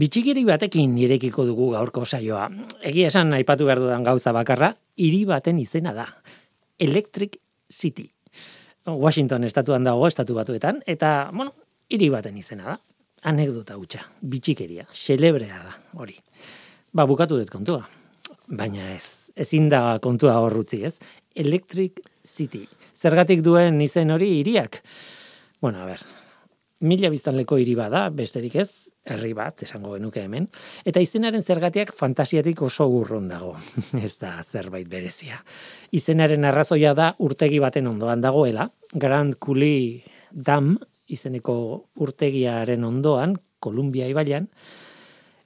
Bitxikiri batekin irekiko dugu gaurko saioa. Egia esan aipatu behar dudan gauza bakarra, hiri baten izena da. Electric City. Washington estatuan dago estatu batuetan, eta, bueno, hiri baten izena da. Anekdota hutsa, bitxikeria, xelebrea da, hori. Ba, bukatu dut kontua. Baina ez, ezin da kontua horrutzi, ez? Electric City. Zergatik duen izen hori hiriak? Bueno, a ber, mila biztanleko hiri bada, besterik ez, herri bat, esango genuke hemen, eta izenaren zergatiak fantasiatik oso urrun dago, ez da zerbait berezia. Izenaren arrazoia da urtegi baten ondoan dagoela, Grand Coulee Dam izeneko urtegiaren ondoan, Kolumbia ibaian,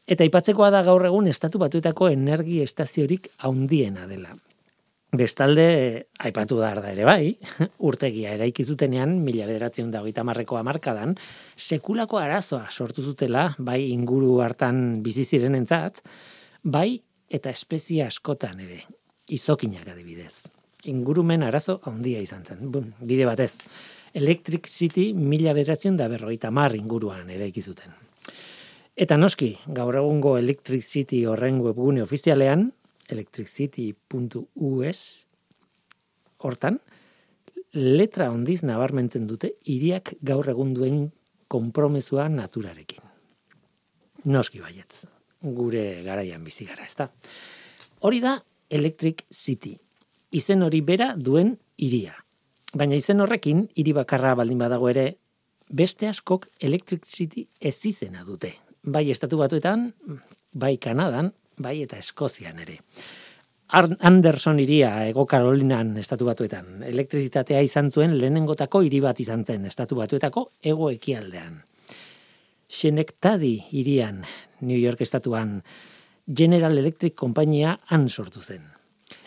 eta ipatzekoa da gaur egun estatu batuetako energi estaziorik haundiena dela. Bestalde, aipatu da da ere bai, urtegia eraiki zutenean, mila bederatzen da hogeita marreko amarkadan, sekulako arazoa sortu zutela, bai inguru hartan bizi ziren entzat, bai eta espezia askotan ere, izokinak adibidez. Ingurumen arazo handia izan zen. Bun, bide batez, Electric City mila bederatzen da berrogeita mar inguruan eraiki zuten. Eta noski, gaur egungo Electric City horren webgune ofizialean, electricity.us hortan letra ondiz nabarmentzen dute iriak gaur egun duen konpromesua naturarekin. Noski baietz, gure garaian bizi gara, ezta? Hori da Electric City. Izen hori bera duen iria. Baina izen horrekin, hiri bakarra baldin badago ere, beste askok Electric City ez izena dute. Bai estatu batuetan, bai Kanadan, bai eta Eskozian ere. Anderson iria ego Karolinan estatu batuetan. Elektrizitatea izan zuen lehenengotako hiri bat izan zen estatu batuetako ego ekialdean. Xenektadi irian New York estatuan General Electric kompainia han sortu zen.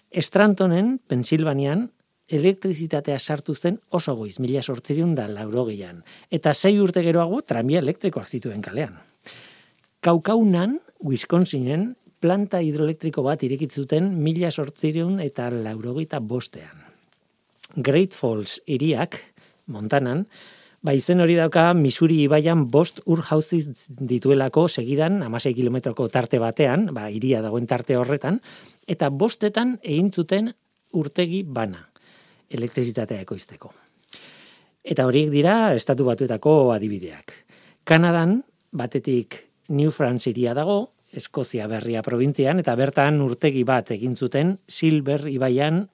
Estrantonen, Pensilvanian, elektrizitatea sartu zen oso goiz, mila sortzeriun da laurogeian. Eta sei urte geroago, tramia elektrikoak zituen kalean. Kaukaunan, Wisconsinen, planta hidroelektriko bat irekitzuten mila sortzireun eta laurogeita bostean. Great Falls iriak, Montanan, ba izen hori dauka Missouri ibaian bost ur jauzi dituelako segidan, amasei kilometroko tarte batean, ba iria dagoen tarte horretan, eta bostetan egin zuten urtegi bana, elektrizitatea ekoizteko. Eta horiek dira estatu batuetako adibideak. Kanadan, batetik New France iria dago, Eskozia berria provintzian, eta bertan urtegi bat egin zuten Silver ibaian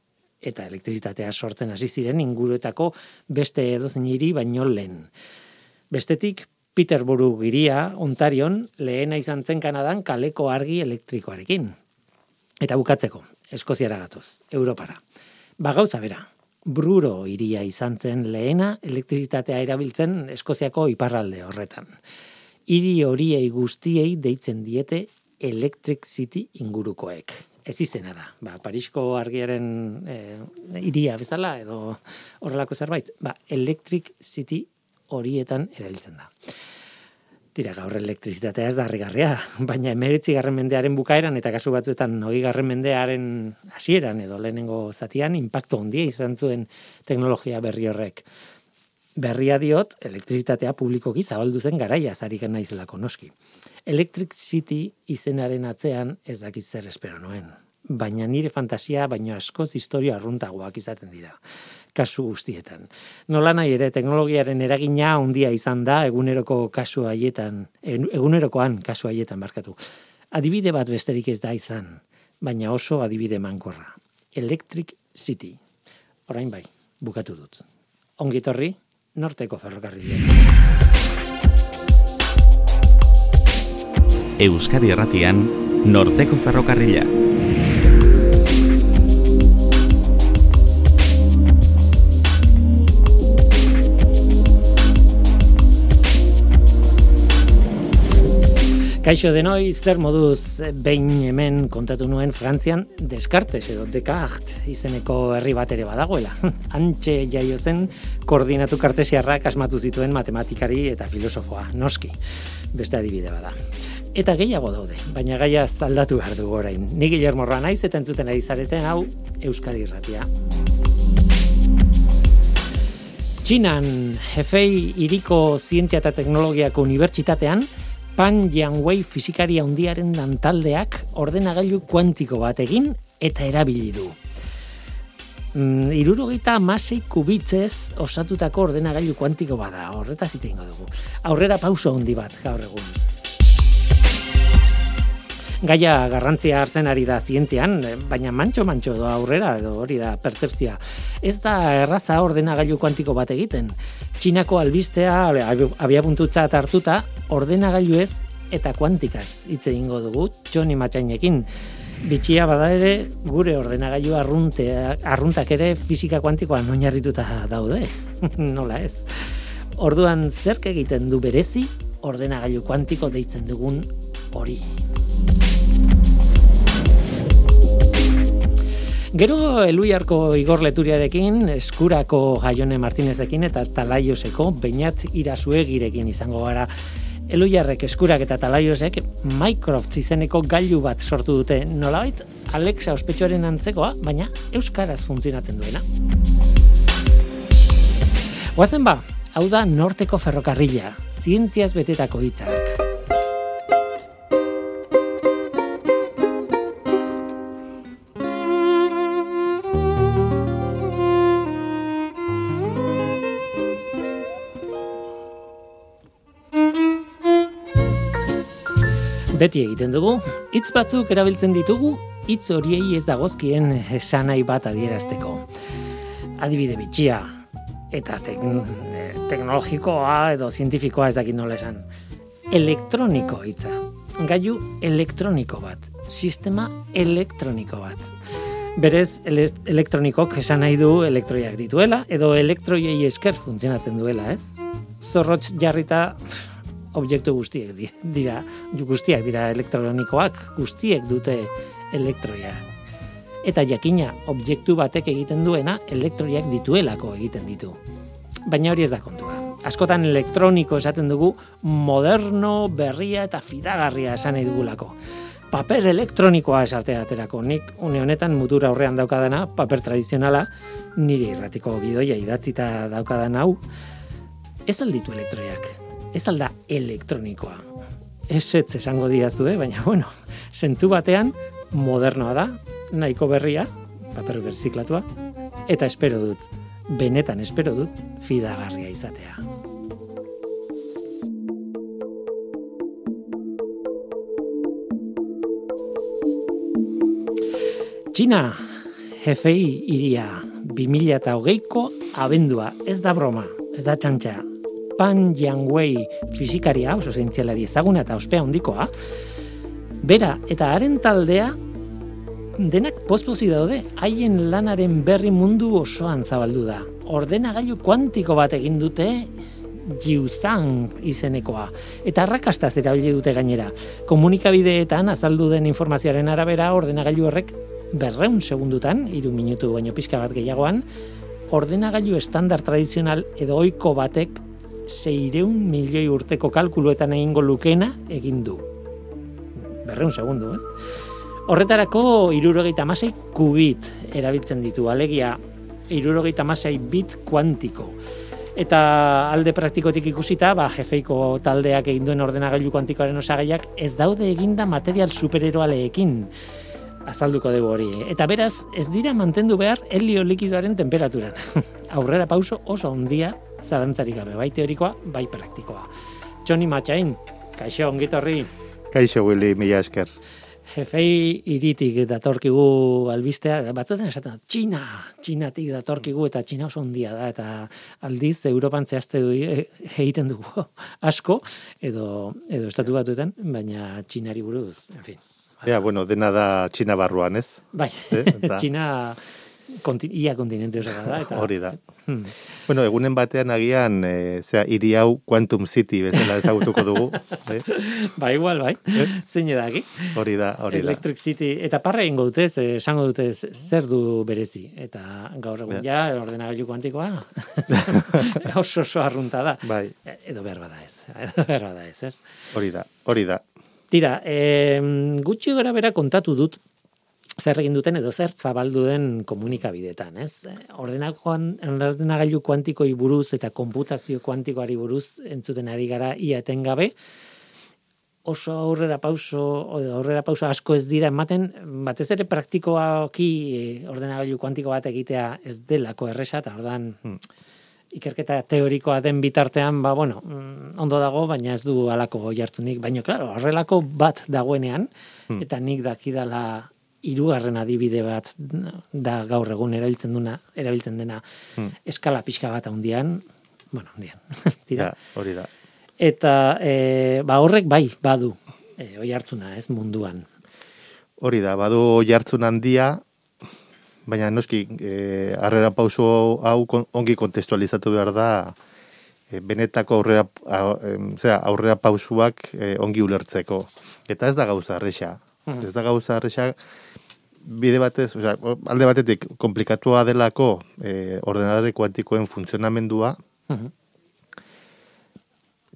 eta elektrizitatea sortzen hasi ziren inguruetako beste edozein hiri baino lehen. Bestetik, Peterborough iria, Ontarion, lehena izan zen Kanadan kaleko argi elektrikoarekin. Eta bukatzeko, Eskoziara gatoz, Europara. Ba gauza bera, Bruro iria izan zen lehena elektrizitatea erabiltzen Eskoziako iparralde horretan hiri horiei guztiei deitzen diete Electric City ingurukoek. Ez izena da. Ba, Parisko argiaren e, iria bezala edo horrelako zerbait. Ba, Electric City horietan erabiltzen da. Tira, gaur elektrizitatea ez da harrigarria, baina emeritzi garren mendearen bukaeran eta kasu batzuetan hori garren mendearen hasieran edo lehenengo zatian impacto ondia izan zuen teknologia berri horrek berria diot, elektrizitatea publikoki zabaldu zen garaia zariken naizelako noski. Electric City izenaren atzean ez dakit zer espero noen. Baina nire fantasia, baino askoz historia arruntagoak izaten dira. Kasu guztietan. Nola nahi ere teknologiaren eragina handia izan da eguneroko kasu haietan, egunerokoan kasu haietan markatu. Adibide bat besterik ez da izan, baina oso adibide mankorra. Electric City. Orain bai, bukatu dut. Ongitorri, norteko ferrokarrilea. Euskadi Erratian, norteko ferrokarrila. Kaixo denoi, zer moduz behin hemen kontatu nuen Frantzian Descartes edo Descartes izeneko herri bat ere badagoela. Antxe jaio zen koordinatu kartesiarrak asmatu zituen matematikari eta filosofoa, noski, beste adibide bada. Eta gehiago daude, baina gaia zaldatu behar dugu orain. Ni Guillermo naiz eta entzuten ari zareten hau Euskadi Irratia. Txinan, Hefei iriko zientzia eta teknologiako unibertsitatean, Pan Yang fizikari handiaren dantaldeak ordenagailu kuantiko bat egin eta erabili du. Mm, irurogeita amasei kubitzez osatutako ordenagailu kuantiko bada, horretaz ite ingo dugu. Aurrera pauso handi bat, gaur egun. Gaia garrantzia hartzen ari da zientzian, baina mantxo-mantxo doa aurrera, edo hori da pertsepzia. Ez da erraza ordenagailu kuantiko bat egiten. Txinako albistea, abiapuntutza hartuta, ordenagailu ez eta kuantikaz hitz egingo dugu, Johnny Matxainekin bitxia bada ere gure ordenagailu arrunte, arruntak ere fisika kuantikoan oinarrituta daude. Nola ez. Orduan zerk egiten du berezi ordenagailu kuantiko deitzen dugun hori. Gero Eluiarko Igor Leturiarekin, Eskurako Jaione Martinezekin eta Talaioseko Beñat Irasuegirekin izango gara Eluiarrek eskurak eta talaiosek Mycroft izeneko gailu bat sortu dute nolabait Alexa ospetsuaren antzekoa, baina euskaraz funtzionatzen duena. Guazen ba, hau da norteko ferrokarrila, zientziaz betetako hitzak. Beti egiten dugu, hitz batzuk erabiltzen ditugu, hitz horiei ez dagozkien esanai bat adierazteko. Adibide bitxia, eta teknologikoa edo zientifikoa ez dakit nola esan. Elektroniko hitza. Gailu elektroniko bat. Sistema elektroniko bat. Berez, elektronikok esan nahi du elektroiak dituela, edo elektroiei esker funtzionatzen duela, ez? Zorrotz jarrita objektu guztiek dira, guztiak dira elektronikoak, guztiek dute elektroia. Eta jakina, objektu batek egiten duena, elektroiak dituelako egiten ditu. Baina hori ez da kontua. Askotan elektroniko esaten dugu, moderno, berria eta fidagarria esan nahi dugulako. Paper elektronikoa esatea aterako. Nik une honetan mutura aurrean daukadana, paper tradizionala, nire irratiko gidoia idatzita daukadan hau, ez alditu elektroiak ez alda elektronikoa. Ez ez esango diazu, eh? baina bueno, sentzu batean modernoa da, nahiko berria, paper berziklatua, eta espero dut, benetan espero dut, fidagarria izatea. Txina, jefei iria, 2008ko abendua, ez da broma, ez da txantxa, Pan Yangwei fizikaria, oso zientzialari ezaguna eta ospea handikoa, bera eta haren taldea denak pospozi daude, haien lanaren berri mundu osoan zabaldu da. Ordenagailu kuantiko bat egin dute jiuzan izenekoa. Eta arrakastaz erabili dute gainera. Komunikabideetan azaldu den informazioaren arabera ordenagailu horrek berreun segundutan, iru minutu baino pixka bat gehiagoan, ordenagailu estandar tradizional edo oiko batek seireun milioi urteko kalkuluetan egingo lukena egin du. Berreun segundu, eh? Horretarako, irurogeita masai kubit erabiltzen ditu, alegia, irurogeita masai bit kuantiko. Eta alde praktikotik ikusita, ba, jefeiko taldeak egin duen ordenagailu kuantikoaren osagaiak ez daude eginda material supereroaleekin azalduko dugu hori. Eta beraz, ez dira mantendu behar helio likidoaren temperaturan. Aurrera pauso oso ondia zarantzarik gabe, bai teorikoa, bai praktikoa. Txoni Matxain, kaixo, ongitorri. Kaixo, Willy, mila esker. Jefei iritik datorkigu albistea, batzuetan esaten, Txina, Txinatik datorkigu eta Txina oso ondia da, eta aldiz Europan zehazte e, egiten dugu asko, edo, edo estatu batuetan, baina Txinari buruz, en fin. Ja, bueno, dena da Txina barruan, ez? Bai, eh? Txina konti, ia kontinente oso da. Eta... Hori da. Hmm. Bueno, egunen batean agian, e, zera, iri hau Quantum City bezala ezagutuko dugu. eh? Ba, igual, bai. Eh? Zein edaki. Hori da, hori da. Electric City. Eta parra ingo dute, esango dute zer du berezi. Eta gaur egun ja, ja ordenagailu kuantikoa. oso oso arrunta da. Bai. Edo behar bada ez. Edo behar bada ez, ez? Hori da, hori da. Tira, eh, gutxi gara bera kontatu dut zer egin duten edo zer zabaldu den komunikabidetan, ez? Ordenagailu kuantikoi buruz eta konputazio kuantikoari buruz entzuten ari gara ia etengabe. oso aurrera pauso, aurrera pauso asko ez dira ematen, batez ere praktikoaki eh, ordenagailu kuantiko bat egitea ez delako erresa, eta ordan Hmm. ikerketa teorikoa den bitartean, ba, bueno, mm, ondo dago, baina ez du alako jartunik. Baina, klaro, horrelako bat dagoenean, Hmm. eta nik dakidala hirugarren adibide bat da gaur egun erabiltzen duna, erabiltzen dena Hmm. eskala pixka bat handian, bueno, handian, tira. Ja, hori da. Eta e, ba horrek bai, badu, e, oi hartzuna, ez munduan. Hori da, badu jartzun handia, baina noski, e, arrera pauso hau kon- ongi kontestualizatu behar da, e, benetako aurrera, zera, aurrera pausuak e, ongi ulertzeko. Eta ez da gauza arresa. Mhm. Ez da gauza arresa, bide batez, osea, alde batetik, komplikatua delako e, ordenadore kuantikoen funtzionamendua, Mhm.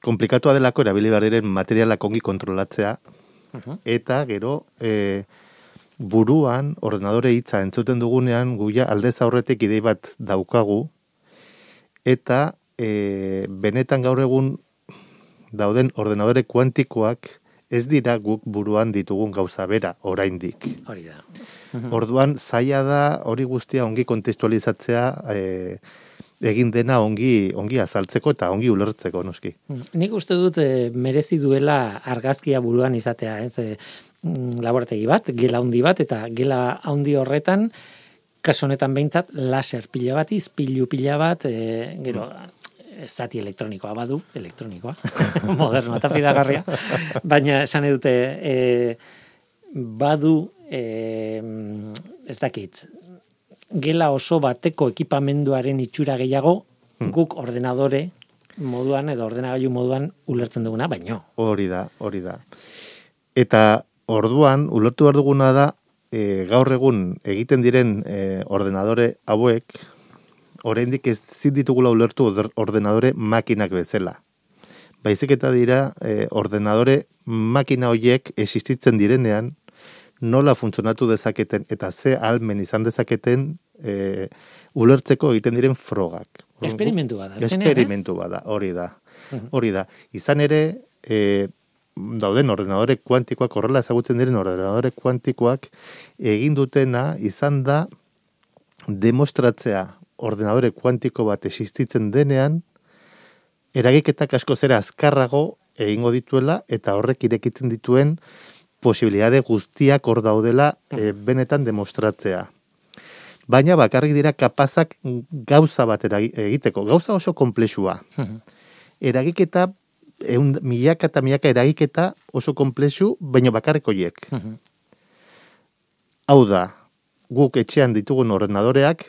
komplikatua delako erabili behar diren materialak ongi kontrolatzea, Mhm. eta gero e, buruan ordenadore hitza entzuten dugunean guia aldez aurretik idei bat daukagu eta e, benetan gaur egun dauden ordenadore kuantikoak ez dira guk buruan ditugun gauza bera oraindik. Hori da. Orduan zaila da hori guztia ongi kontestualizatzea e, egin dena ongi ongi azaltzeko eta ongi ulertzeko noski. Nik uste dut e, merezi duela argazkia buruan izatea, ez? E, mm, laborategi bat, gela handi bat, eta gela handi horretan, kaso honetan behintzat, laser pila bat, izpilu pila bat, e, gero, zati elektronikoa badu, elektronikoa, moderno eta fidagarria, baina esan dute, e, badu, e, ez dakit, gela oso bateko ekipamenduaren itxura gehiago, guk ordenadore moduan edo ordenagailu moduan ulertzen duguna, baino. Hori da, hori da. Eta orduan, ulertu behar duguna da, e, gaur egun egiten diren e, ordenadore hauek, oraindik ez ditugula ulertu ordenadore makinak bezala. Baizik eta dira, e, ordenadore makina hoiek existitzen direnean, nola funtzionatu dezaketen eta ze almen izan dezaketen e, ulertzeko egiten diren frogak. Esperimentu bada? Esperimentu bada, hori da. Hori da. Izan ere, e, dauden ordenadore kuantikoak, horrela ezagutzen diren ordenadore kuantikoak, egin dutena izan da demostratzea ordenadore kuantiko bat existitzen denean, eragiketak asko zera azkarrago egingo dituela eta horrek irekitzen dituen posibilitate guztiak hor daudela e, benetan demostratzea. Baina bakarrik dira kapazak gauza bat egiteko, gauza oso komplexua. Eragiketa, eun, milaka eta milaka eragiketa oso komplexu, baina bakarrik horiek. Hau da, guk etxean ditugun ordenadoreak,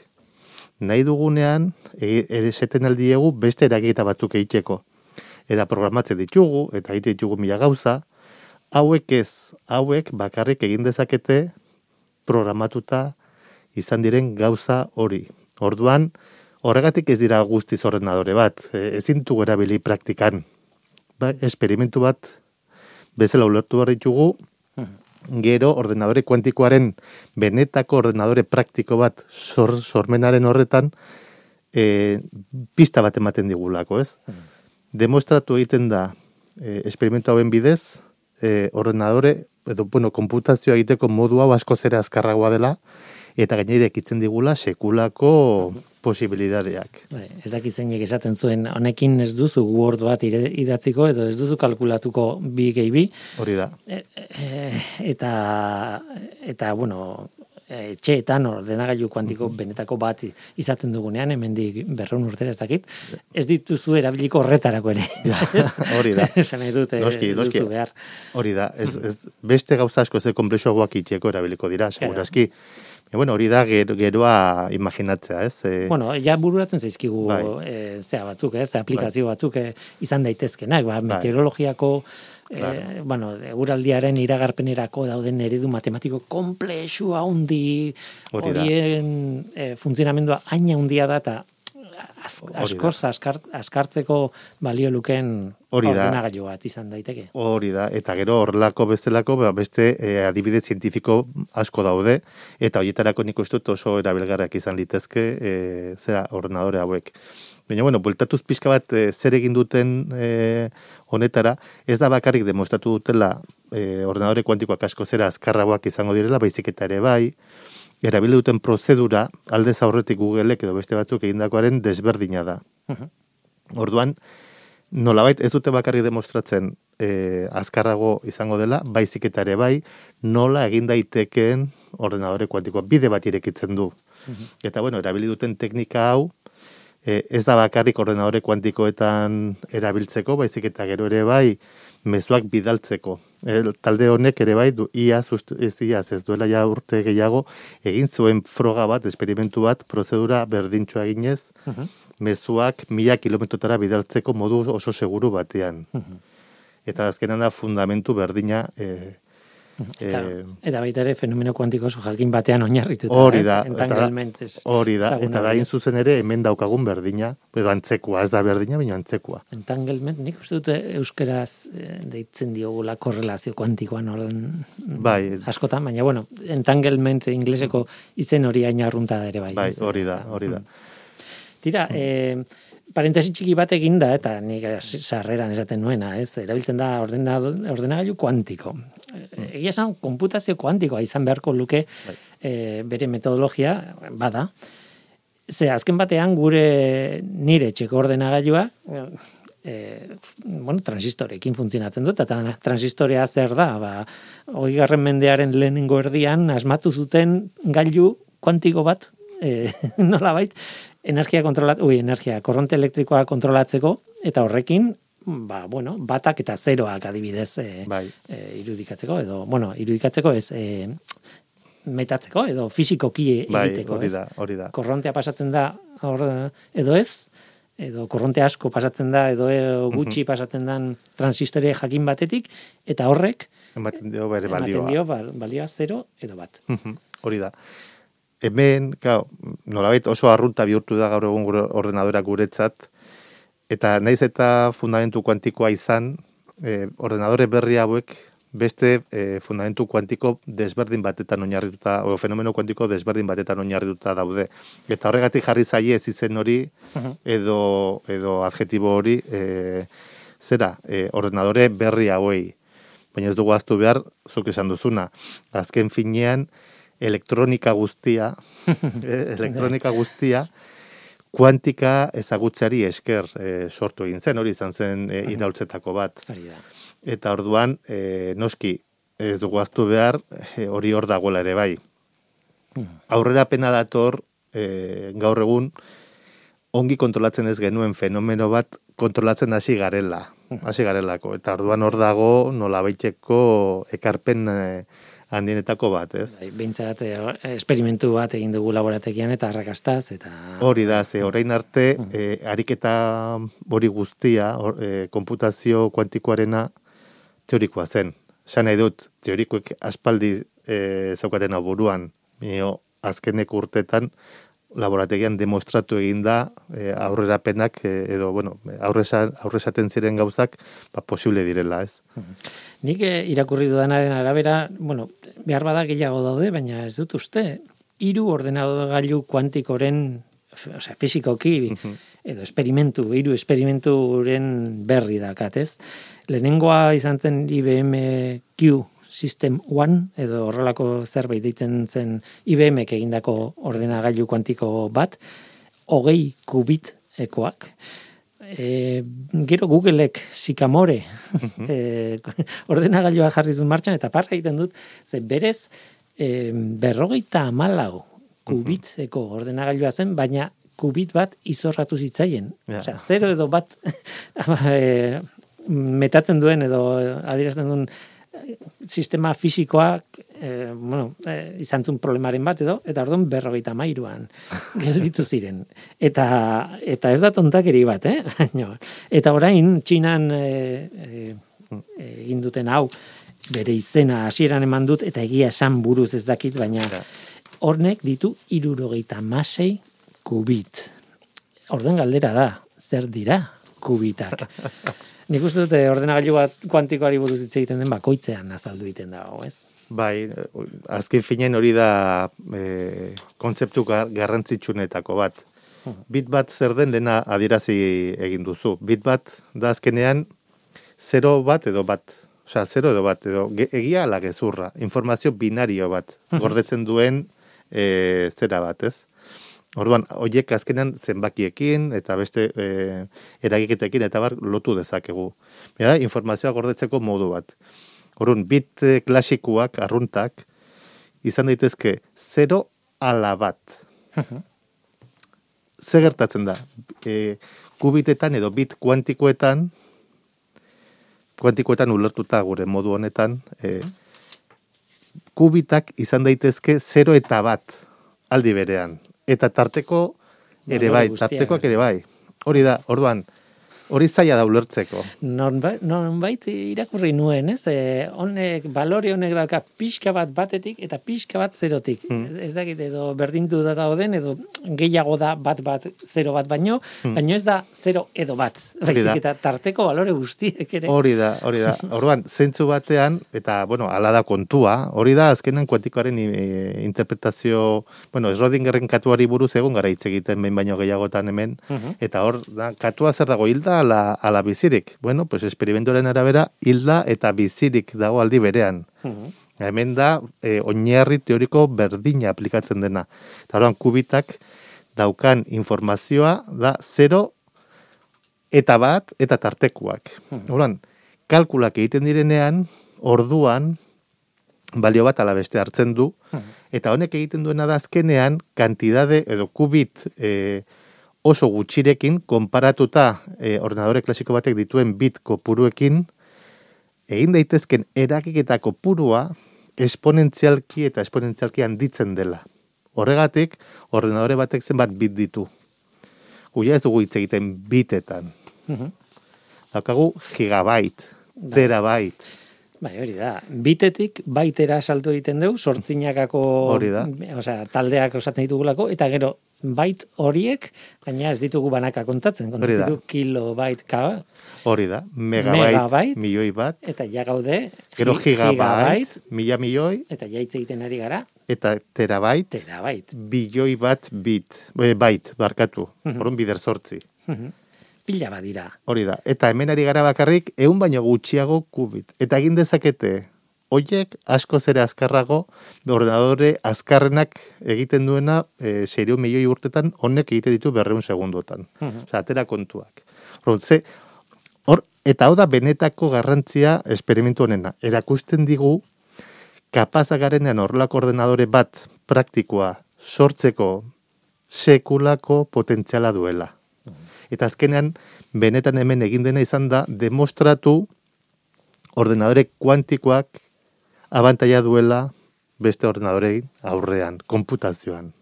nahi dugunean, e- ere seten aldiegu beste eragiketa batzuk egiteko. Eta programatzen ditugu, eta egite ditugu mila gauza, hauek ez, hauek bakarrik egin dezakete programatuta izan diren gauza hori. Orduan, horregatik ez dira guztiz ordenadore bat, e, ezin dugu erabili praktikan. Ba, esperimentu bat bezala ulertu behar ditugu, gero ordenadore kuantikoaren benetako ordenadore praktiko bat sor, sormenaren horretan e, pista bat ematen digulako, ez? Demostratu egiten da e, esperimentu hauen bidez, e, ordenadore, edo, bueno, komputazioa egiteko modu hau asko zera azkarragoa dela, eta gainera ekitzen digula sekulako posibilidadeak. Bai, ez dakit zeinek esaten zuen, honekin ez duzu Word bat idatziko, edo ez duzu kalkulatuko bi gehi bi, Hori da. e, e, eta, eta, bueno, etxeetan ordenagailu kuantiko benetako bat izaten dugunean, hemendik berreun urtera ez dakit, ez dituzu erabiliko horretarako ere. Ez? hori da. Esan nahi Noski, ez noski. duzu behar. Hori da, ez, ez, beste gauza asko ze komplexoagoak itxeko erabiliko dira, segurazki. E, bueno, hori da ger, geroa imaginatzea, ez? E, Bueno, ja bururatzen zaizkigu Bai. e, zea batzuk, ez, aplikazio batzuk e, izan daitezkenak, ba, meteorologiako Claro. E, bueno, eguraldiaren iragarpenerako dauden eredu matematiko komplexu handi horien e, funtzionamendua hain handia da eta askoz askar, askartzeko balio luken Hori da. bat izan daiteke. Hori da, eta gero horrelako bestelako ba, beste e, adibide zientifiko asko daude, eta horietarako nik uste dut oso erabilgarriak izan litezke e, zera ordenadore hauek. Baina, bueno, bueltatuz pixka bat e, zer egin duten e, honetara, ez da bakarrik demostratu dutela e, ordenadore kuantikoak asko zera azkarragoak izango direla, baizik eta ere bai, erabili duten prozedura aldez aurretik Googleek edo beste batzuk egindakoaren desberdina da. Mhm. Orduan, nolabait ez dute bakarrik demostratzen e, azkarrago izango dela, baizik eta ere bai, nola egin daitekeen ordenadore kuantikoa bide bat irekitzen du. Eta bueno, erabili duten teknika hau, e, ez da bakarrik ordenadore kuantikoetan erabiltzeko, baizik eta gero ere bai, mezuak bidaltzeko. E, talde honek ere bai, du, iaz, ez iaz, ez duela ja urte gehiago, egin zuen froga bat, esperimentu bat, prozedura berdintxoa eginez, Mhm. mezuak mila kilometrotara bidaltzeko modu oso seguru batean. Mhm. Eta azkenan da fundamentu berdina e, Eta, Eh, eta baita ere fenomeno kuantiko oso jakin batean oinarrituta. Hori ez? da, eta- Entanglement ez. hori da, eta da zuzen ere hemen daukagun berdina, edo antzekua, ez da berdina, baina antzekua. Entanglement, nik uste dute euskeraz eh, deitzen diogula korrelazio kuantikoa nolan Bai. askotan, baina bueno, entanglement ingleseko izen hori hain arrunta ere bai. Bai, hori da, hori da. mm. Tira, eh, parentesi txiki bat egin da, eta nik sarreran esaten nuena, ez? Erabiltzen da ordena, ordenagailu kuantiko. Eh, Egia esan, konputazio kuantikoa izan beharko luke eh, bere metodologia, bada. Ze azken batean gure nire etxeko ordenagailua eh, bueno, transistorekin funtzionatzen dut, eta transistorea zer da, ba, hoi garren mendearen lehenengo erdian, asmatu zuten gailu kuantiko bat, eh, nola bait, energia kontrolat, ui, energia, korronte elektrikoa kontrolatzeko, eta horrekin, ba, bueno, batak eta zeroak adibidez eh, Bai. eh, irudikatzeko, edo, bueno, irudikatzeko ez, eh, metatzeko, edo fizikoki Bai, egiteko, hori ez? da, hori da. korrontea pasatzen da hor, edo ez, edo korronte asko pasatzen da, edo e, gutxi pasatzen dan transistore jakin batetik, eta horrek Ematen dio bere ematen balioa. dio bal- balioa zero edo bat. Hori da. Hemen, claro, nolabait oso arrunta bihurtu da gaur egun gure ordenadora guretzat, eta naiz eta fundamentu kuantikoa izan, eh, ordenadore berri hauek beste eh, fundamentu kuantiko desberdin batetan oinarrituta, o fenomeno kuantiko desberdin batetan oinarrituta daude. Eta horregatik jarri zaie ez izen hori, edo, edo adjetibo hori, eh, zera, eh, ordenadore berri hauei. Baina ez dugu aztu behar, zuk esan duzuna. Azken finean, elektronika guztia, eh, elektronika guztia, kuantika ezagutzeari esker eh, sortu egin zen, hori izan zen eh, iraultzetako bat. Eta orduan, eh, noski, ez dugu aztu behar, eh, hori hor dagoela ere bai. Aurrera pena dator, eh, gaur egun, ongi kontrolatzen ez genuen fenomeno bat kontrolatzen hasi garela, hasi garelako. Eta orduan hor dago nola ekarpen eh, handienetako bat, ez? Bai, behintzat eh, esperimentu bat egin dugu laborategian eta arrakastaz eta Hori da, ze orain arte, eh, ariketa hori guztia, hor, eh, konputazio kuantikoarena teorikoa zen. Esan nahi dut, teorikoek aspaldi eh, zaukaten hau buruan, mio, azkenek urtetan, laborategian demostratu egin da eh, aurrerapenak eh, edo bueno, aurresa aurresaten ziren gauzak ba, posible direla, ez? Nik eh, irakurri dudanaren arabera, bueno, behar bada gehiago daude, baina ez dut uste, hiru ordenagailu kuantikoren, osea, fizikoki, edo esperimentu, hiru esperimenturen berri dakat, ez? Lehenengoa izan zen IBM Q System One, edo horrelako zerbait deitzen zen IBM-ek egindako ordenagailu kuantiko bat, hogei kubit ekoak. E, gero Googleek Sycamore e, ordenagailua jarri zuen martxan eta parra egiten dut, ze berez e, berrogeita amalau kubiteko ordenagailua zen, baina kubit bat izorratu zitzaien. Ja. Osea, zero edo bat e, metatzen duen edo adierazten duen sistema fisikoak eh, bueno, eh, izan zuen problemaren bat edo, eta orduan berrogeita mairuan gelditu ziren. Eta, eta ez da tontakeri bat, eh? Eta orain, txinan eh, egin duten hau, bere izena hasieran eman dut, eta egia esan buruz ez dakit, baina hornek ditu irurogeita masei kubit. Orden galdera da, zer dira kubitak? Nik uste dute ordenagailu bat kuantikoari buruz hitz egiten den bakoitzean azaldu egiten dago, ez? Bai, azken finean hori da e, kontzeptu gar, garrantzitsunetako bat. Bit bat zer den lena adirazi egin duzu. Bit bat da azkenean 0 bat edo bat. Osea, 0 edo bat edo ge- egia ala gezurra. Informazio binario bat. Gordetzen duen e, zera bat, ez? Orduan, hoiek azkenean zenbakiekin eta beste e, eragiketekin eta bar lotu dezakegu. Bera, informazioa gordetzeko modu bat. Orduan, bit eh, klasikoak, arruntak, izan daitezke 0 ala bat. Ze gertatzen da? E, kubitetan edo bit kuantikoetan, kuantikoetan ulertuta gure modu honetan, e, kubitak izan daitezke 0 eta bat aldi berean. Eta tarteko ere Balore bai, tartekoak ere bai. Hori da, orduan, hori zaila da ulertzeko. Nonbait, nonbait irakurri nuen, ez? E, honek, balore honek dauka pixka bat batetik eta pixka bat zerotik. Hmm. Ez, dakit edo berdindu da dauden edo gehiago da bat bat zero bat baino, baino ez da zero edo bat. Hmm. Baizik eta tarteko balore guztiek ere. Hori da, hori da. Orduan, zentzu batean, eta, bueno, ala da kontua, hori da, azkenan kuantikoaren e, interpretazio, bueno, Schrodingerren katuari buruz egon gara hitz egiten behin baino gehiagotan hemen, Mhm. eta hor, da, katua zer dago hilda ala, ala bizirik. Bueno, pues esperimentoren arabera, hilda eta bizirik dago aldi berean. Mhm. Hemen da, e, oinarri teoriko berdina aplikatzen dena. Eta orduan, kubitak daukan informazioa da 0 eta bat eta tartekuak. Orduan, kalkulak egiten direnean, orduan, balio bat ala beste hartzen du, eta honek egiten duena da azkenean, kantidade edo kubit e, oso gutxirekin, konparatuta e, ordenadore klasiko batek dituen bit kopuruekin, egin daitezken erakiketa kopurua esponentzialki eta esponentzialki handitzen dela. Horregatik, ordenadore batek zenbat bit ditu. Guia ez dugu hitz egiten bitetan. Mhm. Daukagu gigabyte, terabyte. Bai, hori da. Bitetik baitera salto egiten dugu, sortzinakako Hori da. osea, taldeak osatzen ditugulako, eta gero bait horiek, gaina ez ditugu banaka kontatzen, kontatzen ditu kilobyte kaba, Hori da, megabyte, Megabyte. milioi bat, eta ja gaude gero gi- gigabyte, mila milioi, eta ja hitz egiten ari gara, eta terabyte, terabyte. bilioi bat bit, e, byte, barkatu, Mhm. orduan bider sortzi. Mhm. Pila badira. Hori da. Eta hemen ari gara bakarrik, egun baino gutxiago kubit. Eta egin dezakete, hoiek asko zere azkarrago, ordenadore azkarrenak egiten duena, e, serio milioi urtetan, honek egite ditu berreun segundotan. Mhm. Osea, atera kontuak. Orduan, ze, hor, eta hau da benetako garrantzia esperimentu honena. Erakusten digu, kapazak garenean horrelako ordenadore bat praktikoa sortzeko sekulako potentziala duela. Eta azkenean, benetan hemen egin dena izan da, demostratu ordenadore kuantikoak abantaia duela beste ordenadorei aurrean, konputazioan.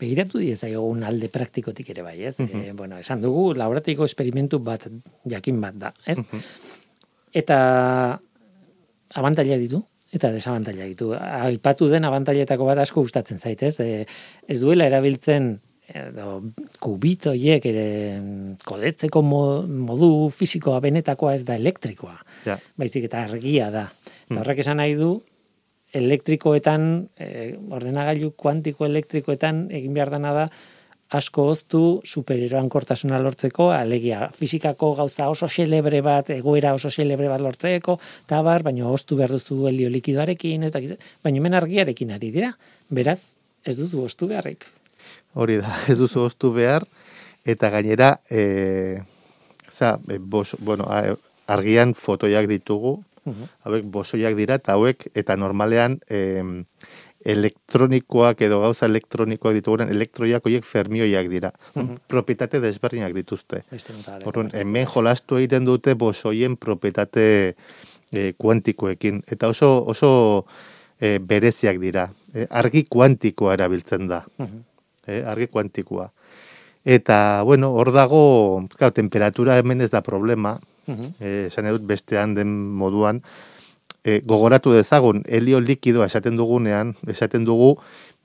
Begiratu diezaiogun alde praktikotik ere bai, ez? Mhm. E, bueno, esan dugu, laboratiko esperimentu bat, jakin bat da, ez? Eta abantaila ditu, eta desabantaila ditu. Aipatu den abantailetako bat asko gustatzen zait, ez? E, ez duela erabiltzen edo kubit horiek ere kodetzeko mo- modu fisikoa benetakoa ez da elektrikoa, Ja. baizik eta argia da. Mm. Eta horrek esan nahi du, elektrikoetan, eh, ordenagailu kuantiko elektrikoetan egin behar dana da, asko oztu supereroan kortasuna lortzeko, alegia fizikako gauza oso xelebre bat, egoera oso xelebre bat lortzeko, eta bar, baina oztu behar duzu helio likidoarekin, ez dakiz, baina hemen argiarekin ari dira, beraz, ez duzu oztu beharrik. Hori da, ez duzu oztu behar, eta gainera, e, za, e, bos, bueno, a- argian fotoiak ditugu, Mhm. hauek bosoiak dira, eta hauek, eta normalean, em, elektronikoak edo gauza elektronikoak dituguren, elektroiak horiek fermioiak dira. Mhm. Propietate desberdinak dituzte. Orduan, hemen jolastu egiten dute bosoien propietate e, kuantikoekin. Eta oso, oso e, bereziak dira. E, argi kuantikoa erabiltzen da. Mhm. E, argi kuantikoa. Eta, bueno, hor dago, claro, temperatura hemen ez da problema. Eh, esan edut bestean den moduan, e, gogoratu dezagun, helio likidoa esaten dugunean, esaten dugu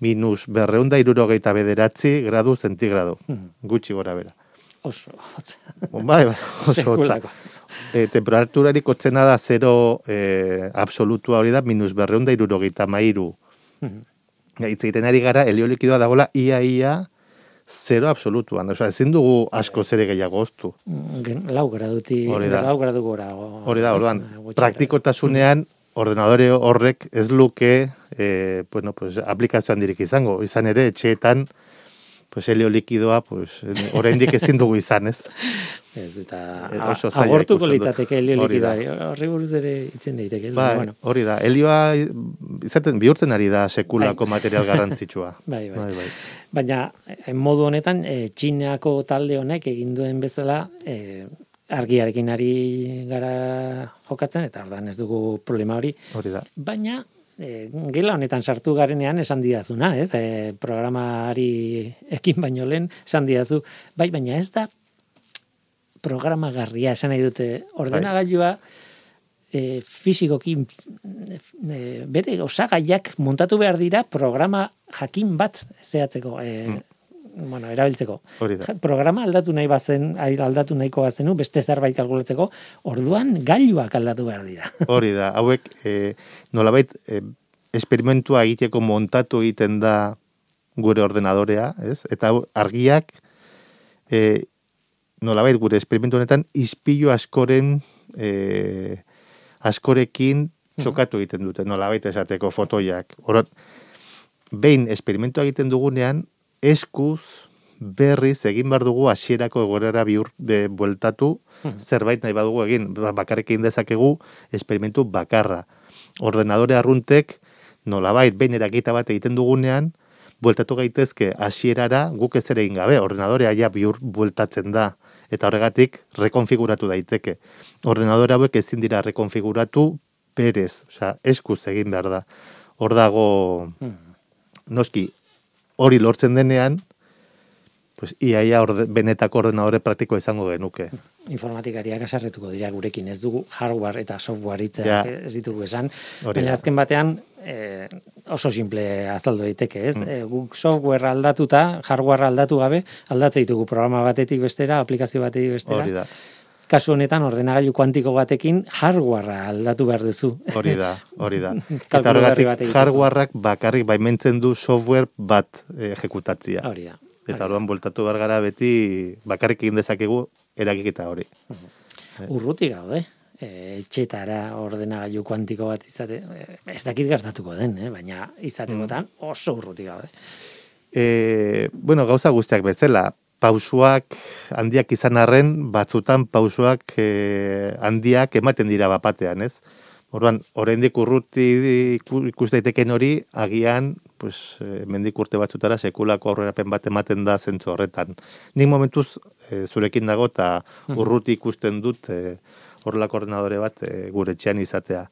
minus berreunda irurogeita bederatzi gradu zentigrado. Mhm. Gutxi gora bera. Oso, hotza. Bai, bai, oso hotza. E, temperaturarik otzena da zero e, absolutua hori da, minus berreunda irurogeita mairu. Mhm. Hitz egiten ari gara, helio likidoa dagoela ia-ia zero absolutuan. Osea, ezin dugu asko zere gehiago oztu. Mm, lau graduti, Hori da. lau gradu gora. Hori da, orduan, praktikotasunean ordenadore horrek ez luke eh, bueno, pues, aplikazio handirik izango. Izan ere, etxeetan pues, helio likidoa pues, oraindik ezin dugu izan, ez? Ez, eta Eh, a- oso agortuko litzateke helio likidoari. Horri buruz ere itzen daiteke, ez? Bai, bueno. hori da. Helioa izaten bihurtzen ari da sekulako material garrantzitsua. Bai, bai. bai, bai. Baina, eh, modu honetan, e, Txinako talde honek egin duen bezala, e, argiarekin ari gara jokatzen, eta ordan ez dugu problema hori. Hori da. Baina, e, gela honetan sartu garenean esan didazuna, ez? E, programari ekin baino lehen esan didazu. Bai, baina ez da programagarria esan nahi dute ordenagailua e, fizikoki e, bere osagaiak montatu behar dira programa jakin bat zehatzeko e, bueno, erabiltzeko. Ja, Programa aldatu nahi bazen, aldatu nahiko bazenu, beste zerbait kalkulatzeko, orduan gailuak aldatu behar dira. Hori da, hauek e, nolabait e, esperimentua egiteko montatu egiten da gure ordenadorea, ez? Eta argiak e, nolabait gure esperimentu honetan ispilu askoren e, askorekin txokatu egiten dute, nolabait esateko fotoiak. Orot, behin esperimentua egiten dugunean, eskuz berriz egin behar dugu hasierako egorera bihur de, bueltatu, zerbait nahi badugu egin, ba- bakarrik egin dezakegu esperimentu bakarra. Ordenadore arruntek, nolabait, behin erakita bat egiten dugunean, bueltatu gaitezke hasierara guk ez ere egin gabe, ordenadorea ja bihur bueltatzen da, eta horregatik rekonfiguratu daiteke. Ordenadore hauek ezin dira rekonfiguratu berez, osea, eskuz egin behar da. Hor dago, noski, hori lortzen denean, pues iaia orde, benetako ordenadore praktiko izango genuke. informatikariak asarretuko dira gurekin, ez dugu hardware eta software hitzeak Ja. ez ditugu esan. Baina azken batean e, oso simple azaldu daiteke, Mm. ez? E, guk software aldatuta, hardware aldatu gabe, aldatzen ditugu programa batetik bestera, aplikazio batetik bestera. Hori da, Kasu honetan ordenagailu kuantiko batekin hardwarea aldatu behar duzu. hori da, hori da. Eta horregatik hardwareak bakarrik baimentzen du software bat eh, ejekutatzia. Hori da. Eta orduan bueltatu behar gara beti bakarrik egin dezakegu eragiketa hori. Urruti gaude. E, etxetara ordenagailu kuantiko bat izate, e, ez dakit gertatuko den, eh? baina izatekotan Mm. oso urruti gaude. E, bueno, gauza guztiak bezala, pausuak handiak izan arren, batzutan pausuak e, handiak ematen dira bapatean, ez? Orduan, oraindik urruti iku- ikus daiteken hori, agian, pues, mendik urte batzutara sekulako aurrerapen bat ematen da zentzu horretan. Nik momentuz e, zurekin dago eta urruti ikusten dut e, horrelako ordenadore bat e, gure etxean izatea.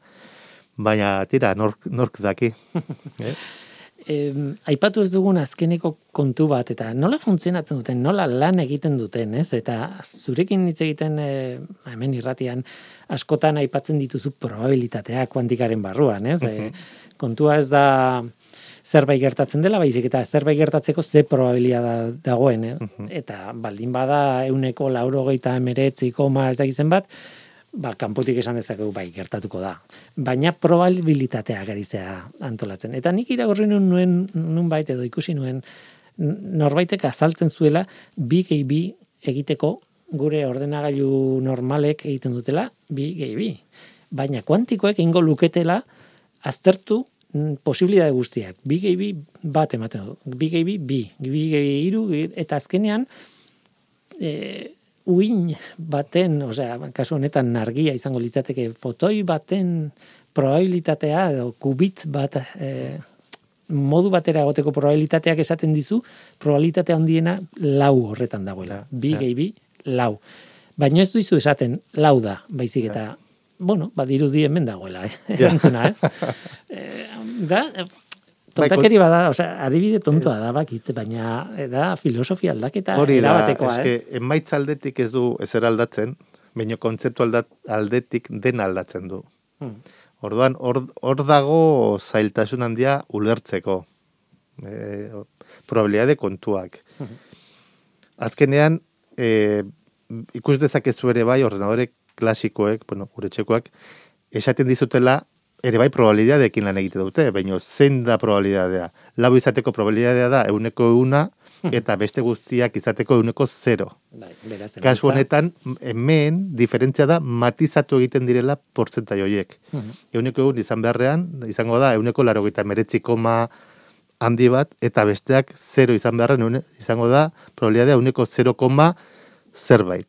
Baina, tira, nork, nork daki. eh? Em, aipatu ez dugun azkeneko kontu bat, eta nola funtzionatzen duten, nola lan egiten duten, ez? Eta zurekin hitz egiten e, hemen irratian askotan aipatzen dituzu probabilitatea kuantikaren barruan, ez? E, kontua ez da zerbait gertatzen dela, baizik eta zerbait gertatzeko ze probabilia da, dagoen, eh? eta baldin bada euneko laurogeita emeretzi koma ez dakizen bat, ba, kanpotik esan dezakegu bai, gertatuko da. Baina probabilitatea garizea antolatzen. Eta nik iragorri nuen nuen nunbait edo ikusi nuen norbaitek azaltzen zuela bi gehi bi egiteko gure ordenagailu normalek egiten dutela bi gehi bi. Baina kuantikoek ingo luketela aztertu posibilitate guztiak. Bi gehi bi bat ematen du. Bi gehi bi bi. Bi gehi iru eta azkenean e, uin baten, osea, kasu honetan nargia izango litzateke fotoi baten probabilitatea edo kubit bat e, modu batera egoteko probabilitateak esaten dizu, probabilitate handiena lau horretan dagoela. Bi ja. gehi bi, lau. Baina ez duizu esaten lau da, baizik eta, bueno, badirudi hemen dagoela, eh? Ja. erantzuna, ez? Eh, da, tontakeri bada, osea, adibide tontoa da bakit, baina eh, da filosofia aldaketa Hori da, erabatekoa, eske, ez? emaitza aldetik ez du ezer aldatzen, baina kontzeptu aldat, aldetik den aldatzen du. Hmm. Orduan, hor, hor dago zailtasun handia ulertzeko. E, probabilidade kontuak. Azkenean, e, ikus dezakezu ere bai, ordenadore klasikoek, bueno, gure txekoak, esaten dizutela, ere bai probabilidadeekin lan egite dute, baina zein da probabilidadea? Lau izateko probabilidadea da, euneko euna, eta beste guztiak izateko euneko zero. Bai, beraz, Kasu honetan, hemen, diferentzia da, matizatu egiten direla portzentai horiek. Mhm. Euneko egun izan beharrean, izango da, euneko laro gita meretzi koma handi bat, eta besteak zero izan beharrean, izango da, probabilidadea euneko zero koma zerbait.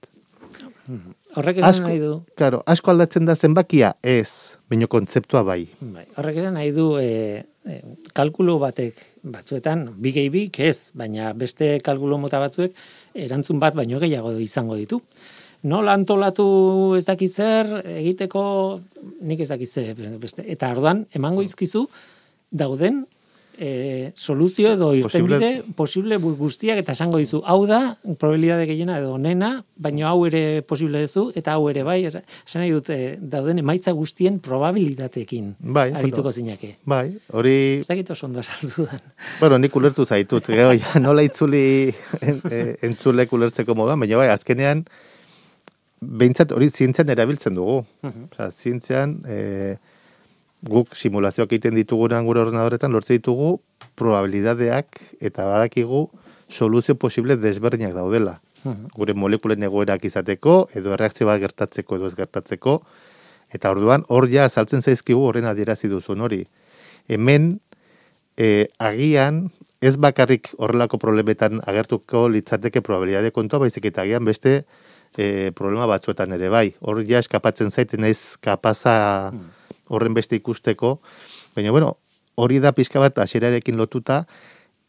Horrek esan Asko, nahi du, claro, asko aldatzen da zenbakia, ez, baino kontzeptua bai. bai, horrek esan nahi du e, e, kalkulu batek batzuetan, bi gehi bik ez, baina beste kalkulu mota batzuek erantzun bat baino gehiago izango ditu. Nola antolatu ez dakit zer, egiteko nik ez dakit zer, beste. Eta orduan, emango izkizu, dauden e, soluzio edo irtenbide posible bu- guztiak eta esango dizu hau da probabilidade gehiena edo nena baino hau ere posible duzu eta hau ere bai esan nahi dut eh, dauden emaitza guztien probabilitateekin Bai, arituko bueno. zinake Bai, hori, ez dakit oso ondo esan dudan bueno, nik ulertu zaitut, gero, ja, nola itzuli en, e, entzulek ulertzeko moduan, baina bai, azkenean, behintzat hori zientzian erabiltzen dugu. Mhm. Osea, zientzian, e, guk simulazioak egiten ditugunan gure ordenadoretan, lortze ditugu probabilidadeak eta badakigu soluzio posible desberdinak daudela. Mhm. Gure molekulen egoerak izateko, edo erreakzio bat gertatzeko edo ez gertatzeko, eta orduan hor ja azaltzen zaizkigu horren adierazi duzun hori. Hemen, e, agian, ez bakarrik horrelako problemetan agertuko litzateke probabilidade kontua, baizik eta agian beste e, problema batzuetan ere bai. Hor ja eskapatzen zaiten naiz kapaza horren beste ikusteko, baina bueno, hori da pixka bat hasierarekin lotuta,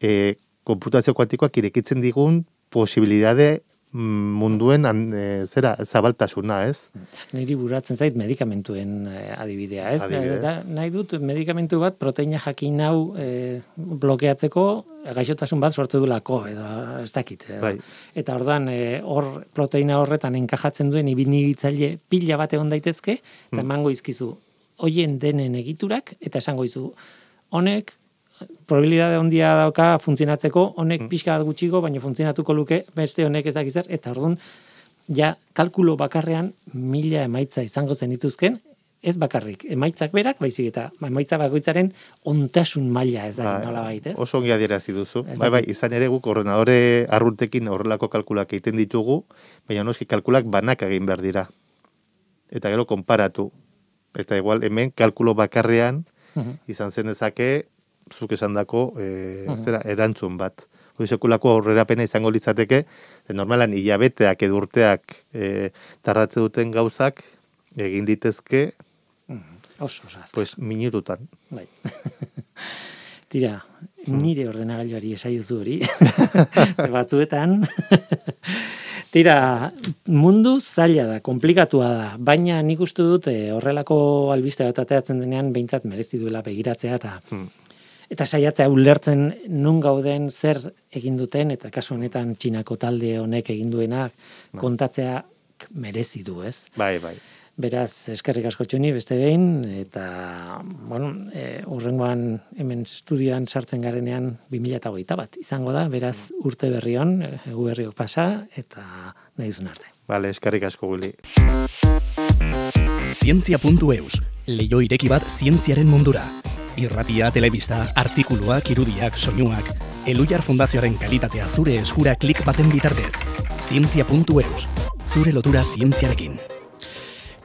e, konputazio kuantikoak irekitzen digun posibilidade mm, munduen an, e, zera zabaltasuna, ez? niri buratzen zait medikamentuen eh, adibidea, ez? Adibidez. Da, nahi dut medikamentu bat proteina jakin hau eh, blokeatzeko gaixotasun bat sortu duelako edo ez dakit. edo. Bai. Eta ordan eh, hor proteina horretan enkajatzen duen ibinibitzaile pila bat egon daitezke eta emango izkizu hoien denen egiturak eta esango izu honek probabilidade handia dauka funtzionatzeko, honek pixka bat gutxiko, baina funtzionatuko luke, beste honek ez dakiz zer, eta orduan, ja, kalkulo bakarrean mila emaitza izango zenituzken, ez bakarrik, emaitzak berak, baizik eta emaitza bakoitzaren ontasun maila ez da, Bai, nola baitez. Oso ongi adierazi duzu. Ez Bai, bai, izan ere guk ordenadore arruntekin horrelako kalkulak egiten ditugu, baina noski kalkulak banak egin behar dira. Eta gero konparatu. Eta igual hemen kalkulo bakarrean Mhm. izan zen ezake zuk esandako e, zera erantzun bat. Hori sekulako aurrerapena izango litzateke, normalan hilabeteak edo urteak e, tardatze duten gauzak egin ditezke Oso, oso, azkar. pues minututan. Bai. Tira, nire ordenagailuari esaiozu hori. Batzuetan. Tira, mundu zaila da, komplikatua da, baina nik uste dut eh, horrelako albiste bat ateatzen denean behintzat merezi duela begiratzea eta Hmm. eta saiatzea ulertzen nun gauden zer egin duten eta kasu honetan txinako talde honek egin duenak kontatzea merezi du, ez? Bai, bai. Beraz, eskerrik asko txuni beste behin, eta, bueno, e, urrengoan hemen estudioan sartzen garenean 2008 bat izango da, beraz, urte berri hon, egu berriok pasa, eta nahi duzun arte. Vale, eskerrik asko Willy. Zientzia.eus, leio ireki bat zientziaren mundura. Irratia, telebista, artikuluak, irudiak, soinuak, Elujar Fundazioaren kalitatea zure eskura klik baten bitartez. Zientzia.eus, zure lotura zientziarekin.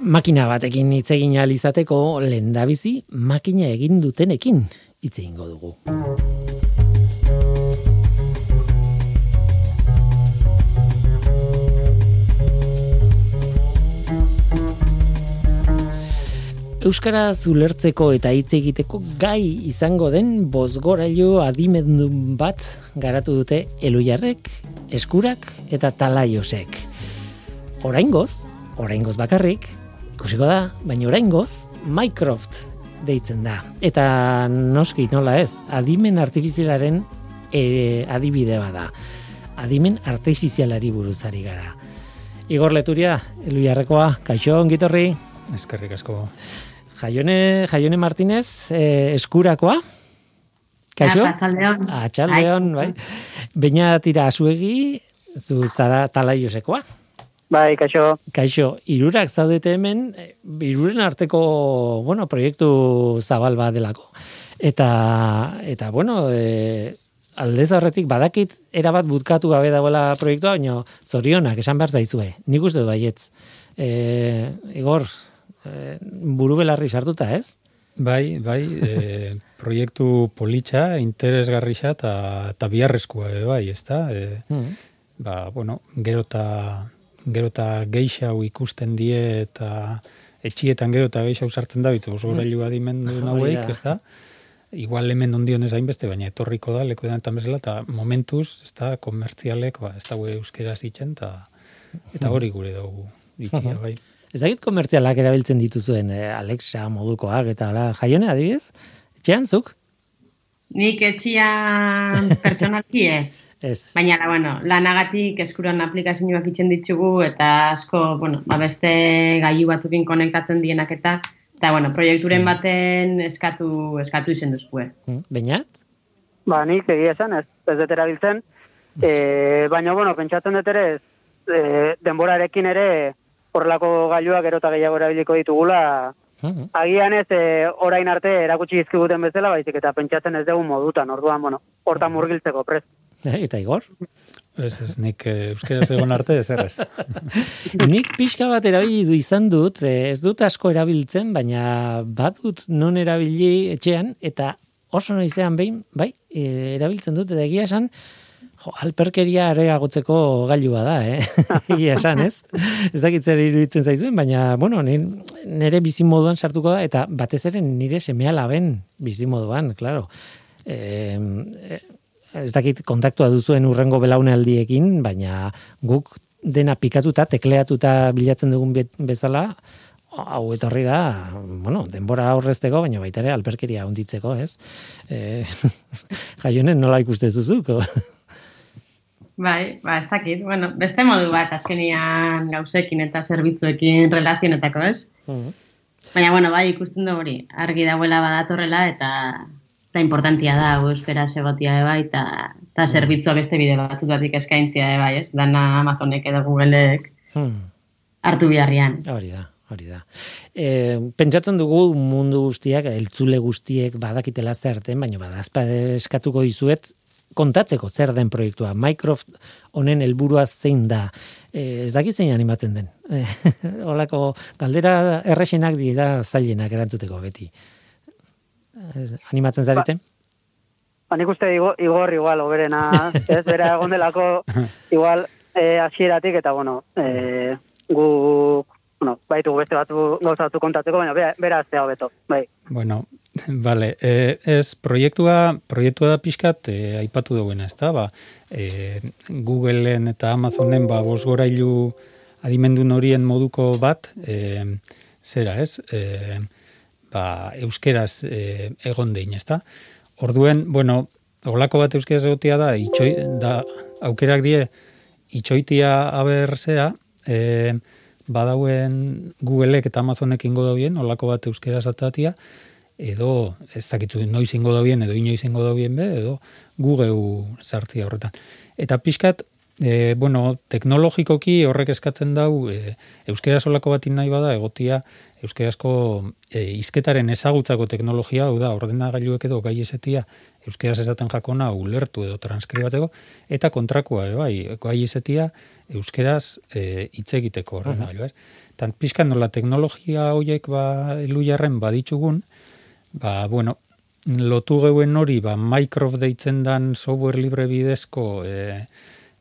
Makina batekin hitz egin ahal izateko lendabizi makina egin dutenekin hitz egingo dugu. Euskara zulertzeko eta hitz egiteko gai izango den bozgorailu adimendun bat garatu dute elujarrek, eskurak eta talaiosek. Oraingoz, oraingoz bakarrik, ikusiko da, baina oraingoz Mycroft deitzen da. Eta noski nola ez, adimen artifizialaren e, adibide bada. Adimen artifizialari buruzari gara. Igor Leturia, Elujarrekoa, kaixo ongitorri, Eskerrik asko. Jaione, Jaione Martinez, eh, eskurakoa, kaixo? Arratsaldeon. Atxaldeon, bai. Baina tira azuegi, zu zara talaiosekoa. Bai, kaixo. Kaixo, irurak zaudete hemen, eh, iruren arteko, bueno, proiektu zabal bat delako. Eta, eta bueno, e, aldez horretik badakit erabat butkatu gabe dagoela proiektua, baina zorionak esan behar zaizue. Nik uste du baietz. E, Igor, e, buru belarri sartuta, ez? Bai, bai, e, proiektu politxa, interesgarrixa eta, biharrezkoa, e, bai, ez da? E, Mm. ba, bueno, gero eta gero eta geixau ikusten die eta etxietan gero eta geixau sartzen da bitu, oso gorailu adimendu Hori naueik, da. ez da? Igual hemen ondion ez hainbeste, baina etorriko da, leku eta bezala, eta momentuz, ez da, komertzialek, ba, ez da euskera zitzen, eta, eta hori gure dugu, itxia, bai. Ez dakit komertzialak erabiltzen dituzuen, eh, Alexa modukoak eta ala, jaione adibidez? Etxean zuk? Nik etxian pertsonalki ez. Ez. Baina, la, bueno, lanagatik eskuran aplikazioak itzen ditugu eta asko, bueno, ba beste gailu batzukin konektatzen dienak eta eta bueno, proiekturen baten eskatu eskatu izen duzkue. Mm, Beñat? Ba, nik egia esan, ez, ez dut erabiltzen. E, baina, bueno, pentsatzen dut ere, e, denborarekin ere horrelako gailuak gero eta gehiago erabiliko ditugula. Mm, Agian ez, e, orain arte erakutsi dizkiguten bezala, baizik eta pentsatzen ez dugu modutan, orduan, bueno, hortan murgiltzeko prest. Eh, Eta Igor? Ez, ez, nik eh, euskaraz egon arte, ez errez. Nik pixka bat erabili du izan dut, eh, ez dut asko erabiltzen, baina badut non erabili etxean, eta oso noizean behin, bai, erabiltzen dut, eta egia esan, jo, alperkeria areagotzeko gailua da, eh? egia esan, ez? Ez dakit zer iruditzen zaizuen, baina, bueno, nire, bizimoduan sartuko da, eta batez ere nire semea laben bizimoduan, claro. Eh, eh, ez dakit kontaktua duzuen urrengo belaunaldiekin, baina guk dena pikatuta, tekleatuta bilatzen dugun be- bezala, hau etorri da, bueno, denbora aurrezteko, baina baita ere alperkeria hunditzeko, ez? E, jaionen nola ikuste zuzuko? Bai, ba, ez dakit. Bueno, beste modu bat azkenian gauzekin eta zerbitzuekin relazionetako, ez? Baina, bueno, bai, ikusten du hori, argi dauela badatorrela eta eta importantia da, hau euskera segotia bai, eta, eta zerbitzua beste bide batzutatik eskaintzia ere bai, ez? Dana Amazonek edo Googleek Hmm. hartu biharrian. Hori da, hori da. E, pentsatzen dugu mundu guztiak, eltzule guztiek badakitela zer den, baina badazpa eskatuko dizuet kontatzeko zer den proiektua. Microsoft honen helburua zein da. E, ez dakit zein animatzen den. E, Olako galdera erresenak dira zailenak erantzuteko beti. Animatzen zarete? Ba, nik uste Igor, Igor igual, oberena, ez, bera egon delako, igual, e, hasieratik eta, bueno, e, gu, bueno, baitu beste batzu gauza batzu kontatzeko, baina bera, bera aztea hobeto, bai. Bueno, vale, e, ez proiektua, proiektua da pixkat e, aipatu duguena, ez da, ba, e, Googleen eta Amazonen ba, bosgorailu adimendun horien moduko bat, e, zera, ez, e, ba, euskeraz e, egon dein, ez da. Orduen, bueno, olako bat euskeraz egotia da, itxoi, da aukerak die, itxoitia aberzea, e, badauen Googleek eta Amazonek ingo dauen, olako bat euskeraz atatia, edo ez dakitzu noiz ingo dauen, edo inoiz ingo dauen be, edo Google sartzia horretan. Eta pixkat, e, bueno, teknologikoki horrek eskatzen dau, e, euskeraz olako bat nahi bada, egotia euskerazko e, izketaren ezagutzako teknologia, hau da, ordenagailuek edo gai esetia, euskeraz esaten jakona ulertu edo transkribatzeko, eta kontrakoa, e, bai, gai esetia euskeraz e, hitz egiteko ordenagailu, ez? Tan pixkan nola teknologia horiek ba, elujarren baditzugun, ba, bueno, lotu geuen hori, ba, Microsoft deitzen dan software libre bidezko e,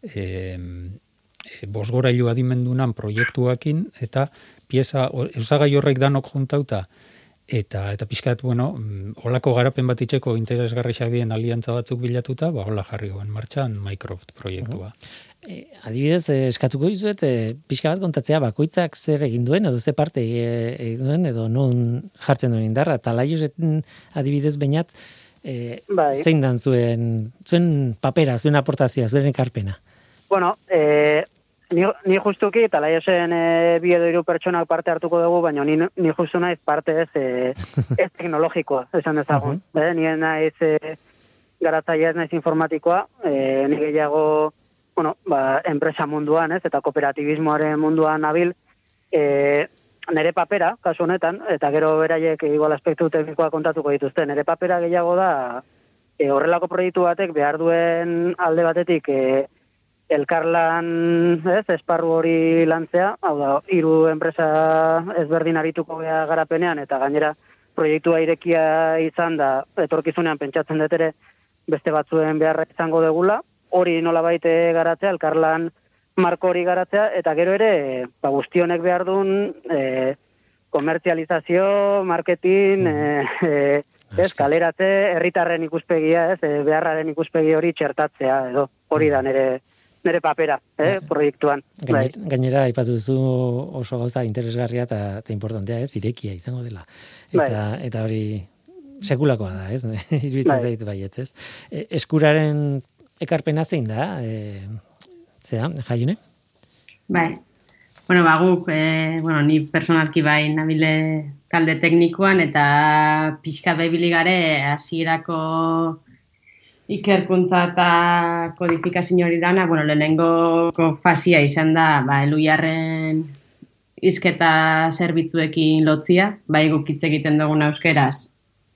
e, e, bosgorailu adimendunan proiektuakin, eta pieza, osagai horrek danok juntauta, eta eta pixkat, bueno, mm, olako garapen bat itxeko interesgarriak dien aliantza batzuk bilatuta, ba, hola jarri goen martxan Microsoft proiektua. E, adibidez, eh, eskatuko dizuet, e, pixka bat kontatzea bakoitzak zer egin duen, edo ze parte egin duen, edo non jartzen duen indarra. Eta laiosetan adibidez bainat, e, Bai. zein dan zuen, zuen papera, zuen aportazioa, zuen ekarpena. Bueno, e, ni, ni justuki, eta laiosen e, bi edo hiru pertsonak parte hartuko dugu, baina ni, ni justu naiz parte ez, e, ez teknologikoa, esan dezagun. uh Ni naiz e, garatzaia ez naiz informatikoa, e, ni gehiago, bueno, ba, enpresa munduan, ez, eta kooperatibismoaren munduan nabil, e, nere papera, kasu honetan, eta gero beraiek igual aspektu teknikoa kontatuko dituzte, nere papera gehiago da, e, horrelako proiektu batek behar duen alde batetik e, elkarlan, ez, esparru hori lantzea, hau da, hiru enpresa ezberdin arituko gea garapenean, eta gainera proiektua irekia izan da, etorkizunean pentsatzen dut ere, beste batzuen beharra izango degula, hori nola baite garatzea, elkarlan marko hori garatzea, eta gero ere, ba, guztionek behar duen, e, komertzializazio, marketing, e, e, ez, kaleratze, herritarren ikuspegia, ez, beharraren ikuspegi hori txertatzea, edo, hori da nere, nere papera, eh, proiektuan. Bai. Gainera, aipatu duzu oso gauza interesgarria eta, eta importantea, ez, irekia izango dela. Eta, bai. eta hori sekulakoa da, ez, iruditzen bai. zaitu baiet, ez. E, eskuraren ekarpena zein da, e, zera, jaiune? Bai, Bueno, ba, guk, e, bueno, ni personalki bai nabile talde teknikoan eta pixka behibili gare hasierako ikerkuntza eta kodifikazio hori dana, bueno, lehenengo fasia izan da, ba, eluiarren izketa zerbitzuekin lotzia, bai guk hitz egiten dugun euskeraz,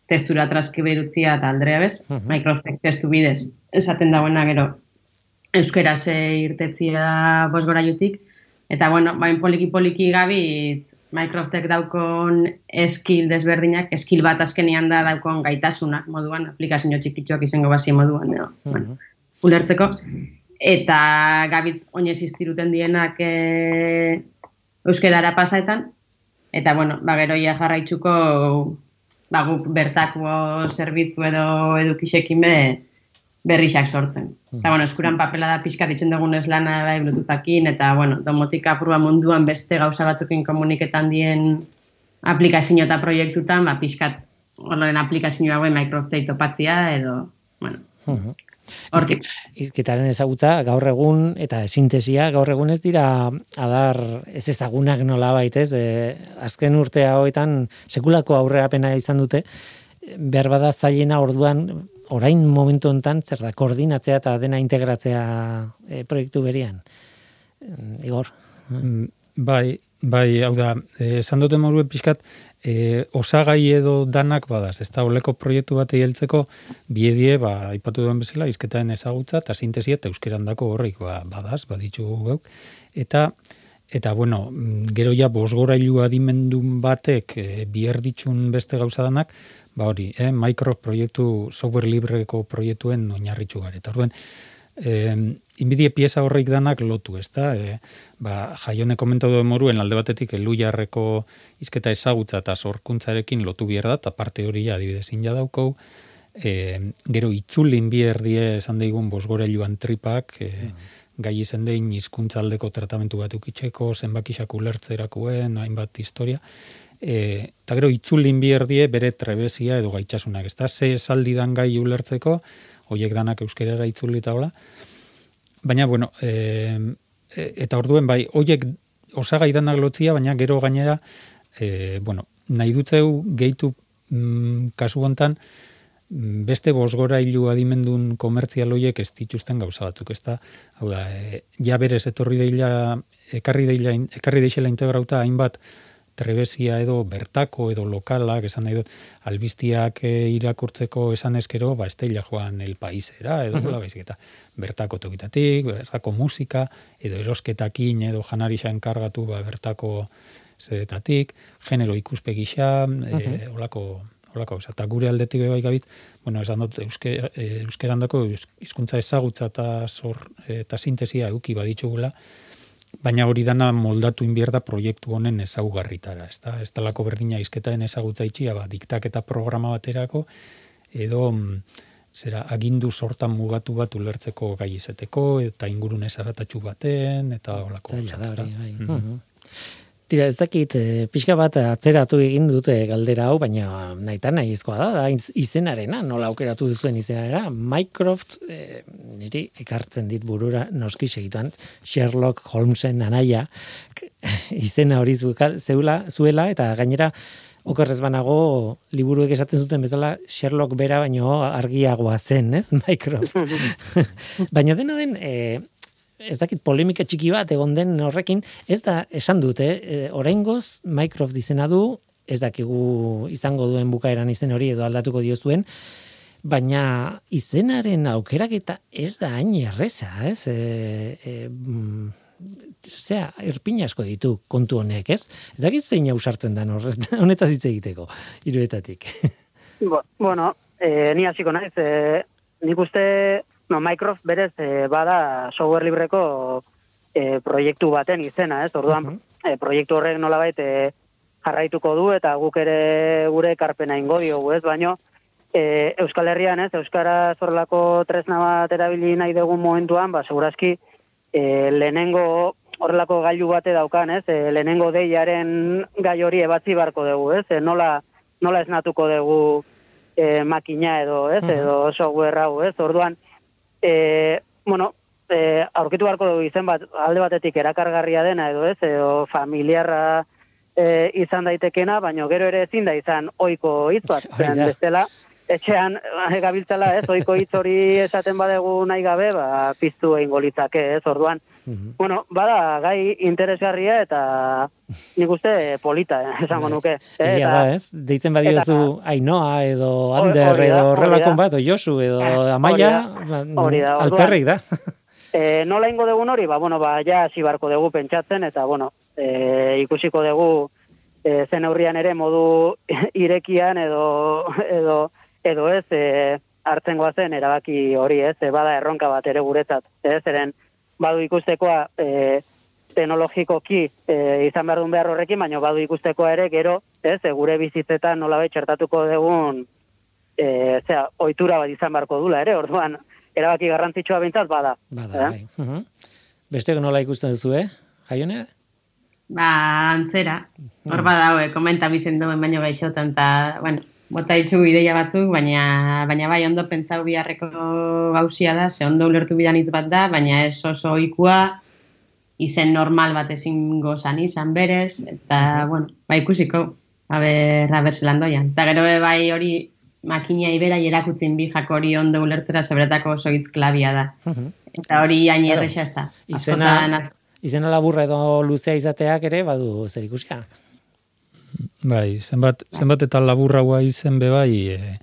testura transkriberutzia eta aldrea bez, uh -huh. Microsoft testu bidez, esaten dagoena gero, euskeraz irtetzia bosgora jutik, Eta, bueno, bain poliki-poliki gabit, Microsoftek daukon eskil desberdinak, eskil bat azkenian da daukon gaitasunak moduan, aplikazio txikitxoak izango basi moduan, no? Uh bueno, ulertzeko. Eta gabitz oinez iztiruten dienak e, euskerara pasaetan, eta, bueno, bageroia jarraitzuko ba, guk bertako zerbitzu edo edukisekin be, berrixak sortzen. Mm. Eta, bueno, eskuran papela da pixka ditzen dugun lana bai bluetoothakin, eta, bueno, domotika apurua munduan beste gauza batzukin komuniketan dien aplikazio eta proiektutan, ba, pixkat horren aplikazio hauen Microsoft topatzia, edo, bueno, mm Izketaren ezagutza gaur egun eta sintesia gaur egun ez dira adar ez ezagunak nola baitez, e, azken urtea hoetan sekulako aurreapena izan dute, behar bada zailena orduan orain momentu hontan zer da koordinatzea eta dena integratzea e, proiektu berian. Mm, Igor. Mm, bai, bai, hau da, eh, esan dute moru pixkat, e, osagai edo danak badaz, ez da, oleko proiektu bat egieltzeko, biedie, ba, ipatu duen bezala, izketaen ezagutza, eta sintesia, eta euskeran dako horrik, ba, badaz, baditzu gauk, eta, eta, bueno, mm, gero ja, bosgorailu adimendun batek, e, biherditxun beste gauza danak, ba hori, eh, Microsoft proiektu software libreko proiektuen oinarritzu gare. Eta orduen, eh, inbidie pieza horreik danak lotu, ez da? Eh, ba, jaione komentatu moruen alde batetik elu jarreko izketa ezagutza eta sorkuntzarekin lotu bier da, eta parte hori adibidez, inja daukau, eh, gero itzulin bier die esan daigun bosgorailuan tripak, eh, mm. gai izan dein izkuntzaldeko tratamentu bat ukitzeko, zenbakisak ulertzerakuen, hainbat historia, E, eta gero itzulin bierdie bere trebezia edo gaitxasunak. Ez da, ze esaldi dan gai ulertzeko, hoiek danak euskerara itzuli eta hola. Baina, bueno, e, eta orduen bai, hoiek osagai danak lotzia, baina gero gainera, e, bueno, nahi dutzeu gehitu mm, kasu hontan, mm, beste bosgora hilu adimendun komertzial hoiek ez dituzten gauza batzuk, ez da, hau da, e, ja berez etorri deila, ekarri deila, ekarri deixela integrauta hainbat, trebezia edo bertako edo lokalak, esan nahi dut, albiztiak eh, irakurtzeko esan eskero, ba, estella joan el paisera, edo uh baizik, eta bertako tokitatik, bertako musika, edo erosketakin, edo janarisa enkargatu, ba, bertako zedetatik, genero ikuspegisa, uh e, olako, olako, eta gure aldetik bai gabit, bueno, esan dut, euske, e, euskerandako hizkuntza ezagutza eta, zor, eta sintesia euki baditxugula, baina hori dana moldatu inbierda proiektu honen ezaugarritara, ez da? Ez talako berdina izketaen ezagutza itxia, ba, diktak eta programa baterako, edo mm, zera agindu sortan mugatu bat ulertzeko gai izeteko, eta ingurun ezaratatxu baten, eta holako. Zaila da, bai. Mm Tira, ez dakit, e, pixka bat atzeratu egin dute galdera hau, baina nahi nahizkoa da, da izenarena, nola aukeratu duzuen izenarena, Mycroft, e, niri ekartzen dit burura noski segituan, Sherlock Holmesen anaia, izena hori zeula, zuela, eta gainera, okerrez banago, liburuek esaten zuten bezala, Sherlock bera baino argiagoa zen, ez, Mycroft. baina dena den, e, ez dakit polemika txiki bat egon den horrekin, ez da esan dute, e, oraingoz Microsoft izena du, ez dakigu izango duen bukaeran izen hori edo aldatuko dio zuen, Baina izenaren aukeraketa ez da hain erreza, ez? E, e, mm, zea, erpin asko ditu kontu honek, ez? Ez dakit zein ausartzen da honetaz hitz egiteko, iruetatik. bueno, e, ni hasiko naiz, e, nik uste, no, Microsoft berez e, bada software libreko e, proiektu baten izena, ez? Orduan, uh proiektu horrek nolabait e, jarraituko du eta guk ere gure ekarpena ingo diogu, ez? Baino, e, Euskal Herrian, ez? Euskara zorlako tresna bat erabili nahi dugu momentuan, ba, segurazki, e, lehenengo horrelako gailu bate daukan, ez? E, lehenengo deiaren gai hori ebatzi barko dugu, ez? E, nola, nola esnatuko dugu e, makina edo, ez? Edo software hau, ez? Orduan, e, bueno, e, aurkitu barko dugu izen bat, alde batetik erakargarria dena edo, ez? Edo familiarra e, izan daitekena, baino gero ere ezin da izan oiko hitz bat, bestela, etxean gabiltzala, ez, oiko hitz hori esaten badegu nahi gabe, ba, piztu egin golitzake, ez, orduan. Mhm. Bueno, bada, gai interesgarria eta nik uste polita, eh, esango bai. nuke. Eh, Egia da, ez? Deitzen badiozu Ainoa edo Ander edo horrelakon bat, o Josu edo eh, Amaia, alperreik da. E, nola ingo dugun hori, ba, bueno, ba, ja, barko dugu pentsatzen, eta, bueno, e, ikusiko dugu e, zen aurrian ere modu irekian edo, edo edo ez e, hartzen goazen erabaki hori ez, e, bada erronka bat ere guretzat, ez, eren badu ikustekoa e, teknologikoki e, izan behar duen behar horrekin, baina badu ikustekoa ere gero, ez, e, gure bizitzetan nola txertatuko dugun e, zera, oitura bat izan beharko dula ere, orduan, erabaki garrantzitsua bintzat, bada. Bada, eh? bai. Uh Beste nola ikusten duzu, eh? Jaione? Ba, antzera. Hor badaue, komenta bizenduen baino gaixotan, eta, bueno, bota itxu ideia batzuk, baina, baina bai ondo pentsau biharreko gausia da, ze ondo ulertu bidan hitz bat da, baina ez oso oikua, izen normal bat ezin gozan izan berez, eta, bueno, bai ikusiko, haber, haber zelan doian. Eta gero bai hori makina ibera jerakutzen bi hori ondo ulertzera sobretako oso hitz klabia da. Eta hori hain erresa ez da. Izena, izena laburra edo luzea izateak ere, badu zer ikusia. Bai, zenbat, zenbat eta laburraua izen be bai, e,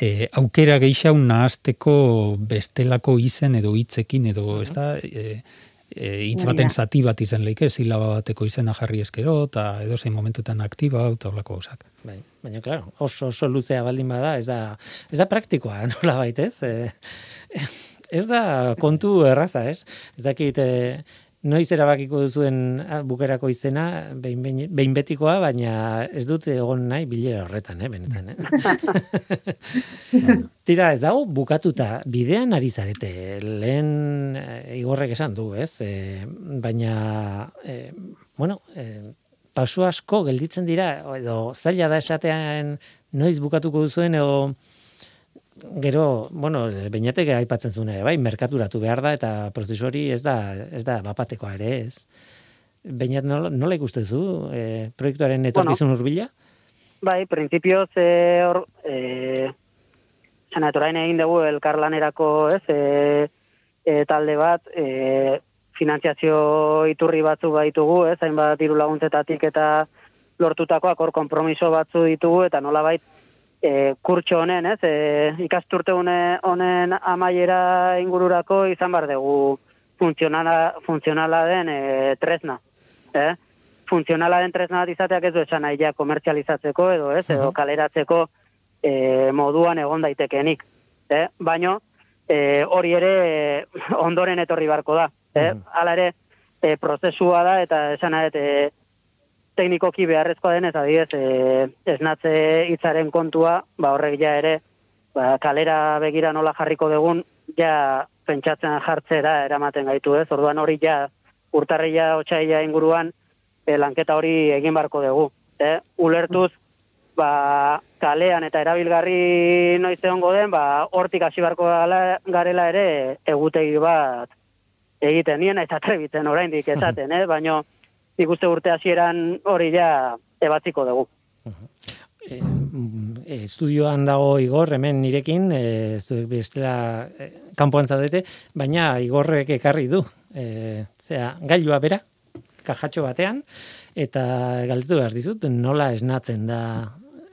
e, aukera gehiago nahazteko bestelako izen edo hitzekin edo, ez da, e, e, hitz baten zati bat izen leike, zilaba bateko izena jarri eskero, eta edo zein momentutan aktiba, eta horlako gauzak. Bai, baina, claro, oso, oso luzea baldin bada, ez da, ez da praktikoa, nola baitez? E, ez da kontu erraza, ez? Ez dakit, e, noiz erabakiko duzuen ah, bukerako izena, behin, behin, behin betikoa, baina ez dut egon nahi bilera horretan, eh, benetan. Eh? Tira, ez dago bukatuta, bidean ari zarete, lehen e, igorrek esan du, ez? E, baina, e, bueno, e, pasu asko gelditzen dira, edo zaila da esatean noiz bukatuko duzuen, edo gero, bueno, bainatek aipatzen zuen ere, bai, merkaturatu behar da, eta prozesu hori ez da, ez da, bapatekoa ere, ez. Bainat nola, nola ikustezu, e, proiektuaren etorkizun bueno, urbila? Bai, prinsipio ze hor, e, senatorain egin dugu elkarlanerako, ez, e, e, talde bat, e, finanziazio iturri batzu baitugu, ez, hainbat diru laguntzetatik eta lortutakoak hor kompromiso batzu ditugu, eta nola bait, e, kurtxo honen, ez, e, ikasturte honen amaiera ingururako izan bar dugu funtzionala, funtzionala den e, tresna. Eh? Funtzionala den tresna bat izateak ez du esan nahi komertzializatzeko edo ez, edo kaleratzeko e, moduan egon daitekenik. Eh? Baino, e, hori ere ondoren etorri barko da. Eh? Hala ere, e, prozesua da eta esan nahi, teknikoki beharrezkoa denez, adiez, e, esnatze hitzaren kontua, ba horrek ja ere, ba, kalera begira nola jarriko dugun, ja pentsatzen jartzera eramaten gaitu ez, orduan hori ja urtarria otxaila inguruan e, lanketa hori egin barko dugu. E, ulertuz, ba, kalean eta erabilgarri noiz egongo den, ba, hortik hasi barko garela ere egutegi bat egiten nien eta trebitzen oraindik esaten, eh? baino nik uste urte hasieran hori ja ebatziko dugu. E, estudioan dago Igor hemen nirekin, e, bestela e, kanpoan zaudete, baina Igorrek ekarri du. E, zera, gailua bera, kajatxo batean, eta galdetu behar dizut, nola esnatzen da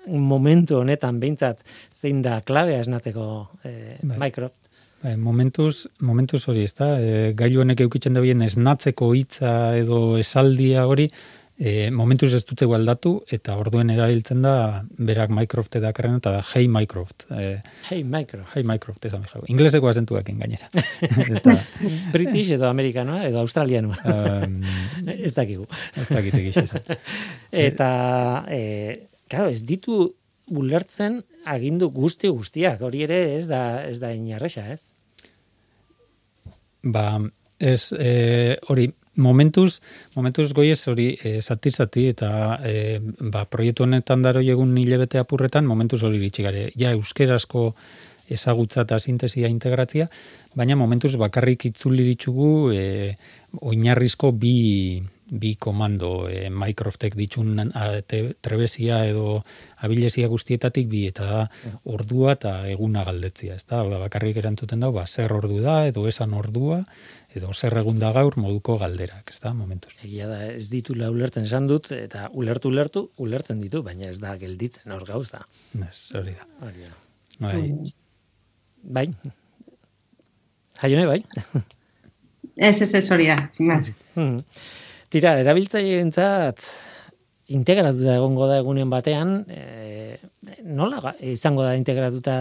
momentu honetan behintzat zein da klabea esnateko e, Bai. Microsoft. Bai, momentuz, momentuz hori, ez da, e, gailu honek eukitzen da bien esnatzeko hitza edo esaldia hori, e, momentuz ez dutze aldatu, eta orduen erabiltzen da, berak Mycroft edakarren, eta da, hey Mycroft. E, Hey, Microsoft. hey Mycroft, esan jau. Ingleseko azentuakin gainera. eta, British edo amerikanoa edo australianoa. um, ez dakigu. ez dakit egiz esan. Eta, e, claro, ez ditu ulertzen agindu guzti guztiak. Hori ere ez da ez da inarresa, ez? Ba, ez, e, hori, momentuz, momentuz goiez hori e, zati zati eta e, ba, proiektu honetan daro egun hilebete apurretan, momentuz hori iritsi gare. Ja, euskerazko ezagutza eta sintesia integratzia, baina momentuz bakarrik itzuli ditugu e, oinarrizko bi, bi komando e, Microsoftek ditun a, te, trebesia edo abilesia guztietatik bi eta ordua eta eguna galdetzia, ez da? Hau da, bakarrik erantzuten dago, ba, zer ordu da edo esan ordua edo zer egun da gaur moduko galderak, ez da, momentuz. Egia da, ez ditula ulertzen esan dut, eta ulertu ulertu, ulertzen ditu, baina ez da gelditzen hor gauza. Ez, hori da. Hori da. Bai, Bai. Jaione, bai. Ez, ez, ez hori da, sin más. Hmm. Tira, erabiltzaileentzat integratuta egongo da egunen batean, e, nola izango da integratuta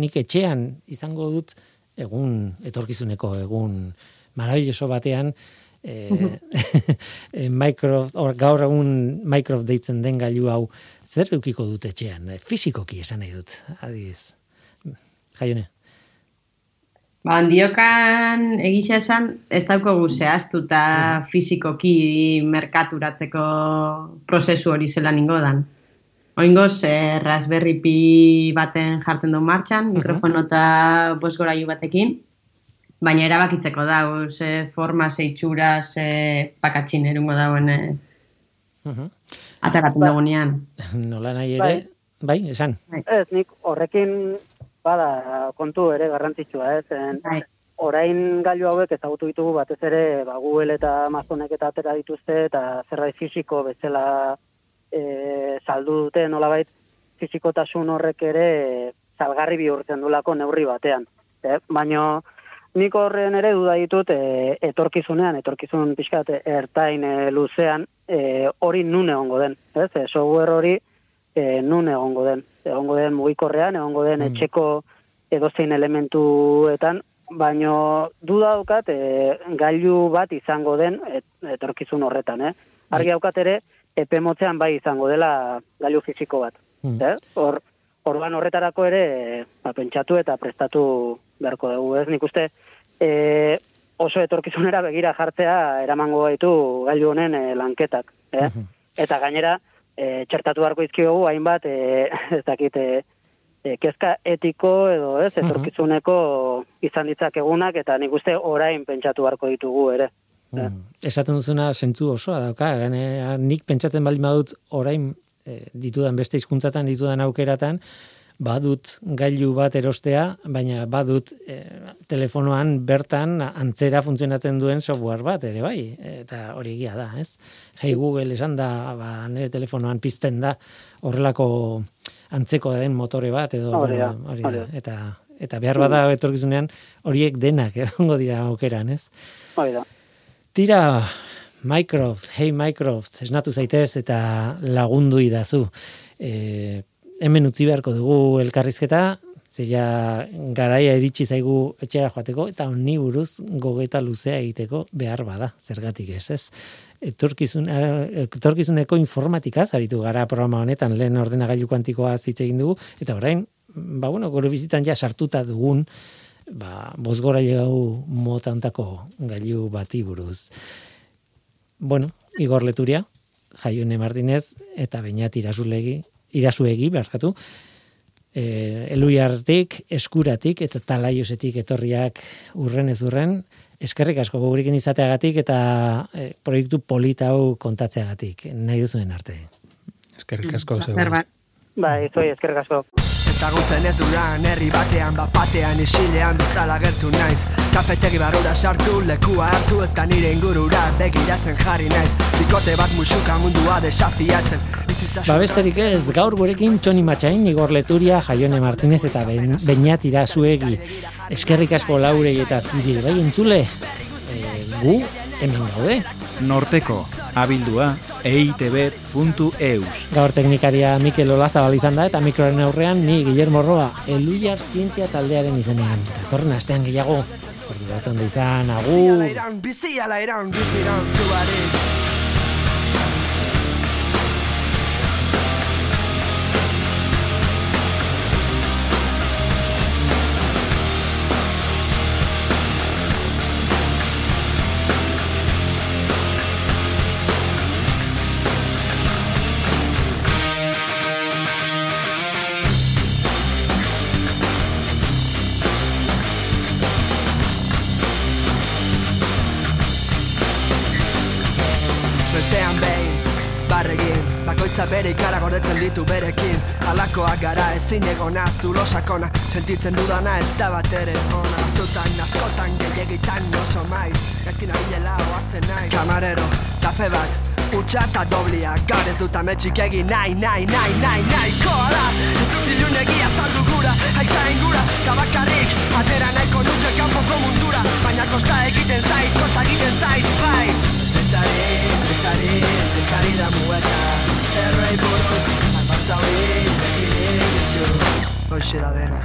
nik etxean izango dut egun etorkizuneko egun maravilloso batean e, Microsoft, or, gaur egun Microsoft deitzen den gailu hau zer eukiko dut etxean, fisikoki esan nahi dut, adibidez. Jaione. Ba, handiokan egisa esan, ez daukogu zehaztuta fizikoki merkaturatzeko prozesu hori zela ningo dan. Oingoz, eh, Raspberry Pi baten jartzen du martxan, mikrofono eta bosgorailu batekin, baina erabakitzeko da, ze forma, ze itxura, ze pakatxin erungo dauen eh, Mhm. ateratzen dagoenean. Nola nahi ere, bai, esan. Ez, nik horrekin bada kontu ere garrantzitsua, ez? En, Bai. orain gailu hauek ezagutu ditugu batez ere ba, Google eta Amazonek eta atera dituzte eta zerbait fisiko bezala e, saldu dute nolabait fisikotasun horrek ere salgarri bihurtzen dulako neurri batean. E, Baina nik horren ere duda ditut e, etorkizunean, etorkizun pixkat ertain e, luzean e, hori nun egongo den. Ez? E, software hori e, nun egongo den. Egongo den mugikorrean, egongo den Mm. etxeko edozein elementuetan, baino duda daukat e, gailu bat izango den et, etorkizun horretan, eh? Argi daukat ere, epe motzean bai izango dela gailu fisiko bat. Mm. Eh? Hor, orban horretarako ere ba, pentsatu eta prestatu beharko dugu, ez? Nik uste e, oso etorkizunera begira jartzea eramango gaitu gailu honen e, lanketak, eh? Eta gainera, e, txertatu beharko izkiogu hainbat, e, ez dakit, e, e, kezka etiko edo ez, etorkizuneko izan ditzakegunak, eta nik uste orain pentsatu beharko ditugu ere. Mm. Esaten duzuna zentzu osoa dauka, gainera nik pentsatzen baldin badut orain eh, ditudan beste hizkuntzatan ditudan aukeratan, badut gailu bat erostea, baina badut eh, telefonoan bertan antzera funtzionatzen duen software bat ere bai, eta hori egia da, ez? Hey Google esan da, ba, nire telefonoan pizten da horrelako antzeko den motore bat edo da, hori da. eta eta behar bada etorkizunean horiek denak egongo dira aukeran, ez? Hori da. Tira, Microsoft, hey Microsoft, esnatu zaitez eta lagundu idazu. E, hemen utzi beharko dugu elkarrizketa, zeia garaia iritsi zaigu etxera joateko, eta honi buruz gogeta luzea egiteko behar bada, zergatik ez, ez? Etorkizun, etorkizuneko informatika zaritu gara programa honetan, lehen ordenagailu kuantikoa hitz egin dugu, eta orain, ba bueno, gure bizitan ja sartuta dugun, ba, bozgorailu mota ontako gailu bati buruz. Bueno, Igor Leturia, Jaione Martinez, eta Beñat Irasulegi, Irasuegi, barkatu, e, eluiartik, eskuratik, eta talaiosetik etorriak urren ez urren, eskerrik asko gurekin izateagatik eta e, proiektu polita hau kontatzeagatik, nahi duzuen arte. eskerrik asko zeu. bat. Bai, zoi, eskerrik asko. Ezagutzen ez duran Herri batean, bapatean, isilean bezala gertu naiz. Kafetegi barura sartu, lekua hartu eta nire ingurura begiratzen jarri naiz. Bikote bat musuka mundua desafiatzen. Ba besterik ez, gaur gurekin Txoni Matxain, Igor Leturia, Jaione Martinez eta ben, Beñatira zuegi. Eskerrik asko laurei eta zuri. Bai entzule, e, gu hemen gaude. Norteko, abildua, eitb.eus. Gaur teknikaria Mikel Olazabal izan da eta mikroren aurrean ni Guillermo Roa, Eluiar Zientzia taldearen izenean. Datorren astean gehiago, ordu bat ondo izan, agur! Bizi ala eran, bizi eran, zuari ditu berekin. Alakoak gara ezin egona zulo sakona Sentitzen dudana ez da bat ere ona. Azutan, askotan, gehiagitan oso maiz. Ezkin abilela oartzen nahi Kamarero, kafe bat, utxa eta doblia. Gaur ez dut ametxik egin nahi, nahi, nahi, nahi, nahi Koala, ez dut ilun egia zaldu gura Haitza ingura, tabakarrik Atera nahiko nuke kanpoko mundura. Baina kosta egiten zait, kosta egiten zait, bai. Bezari, bezari, bezari da muetan errei buruz Albartzauri begire ditu Hoxe da dena,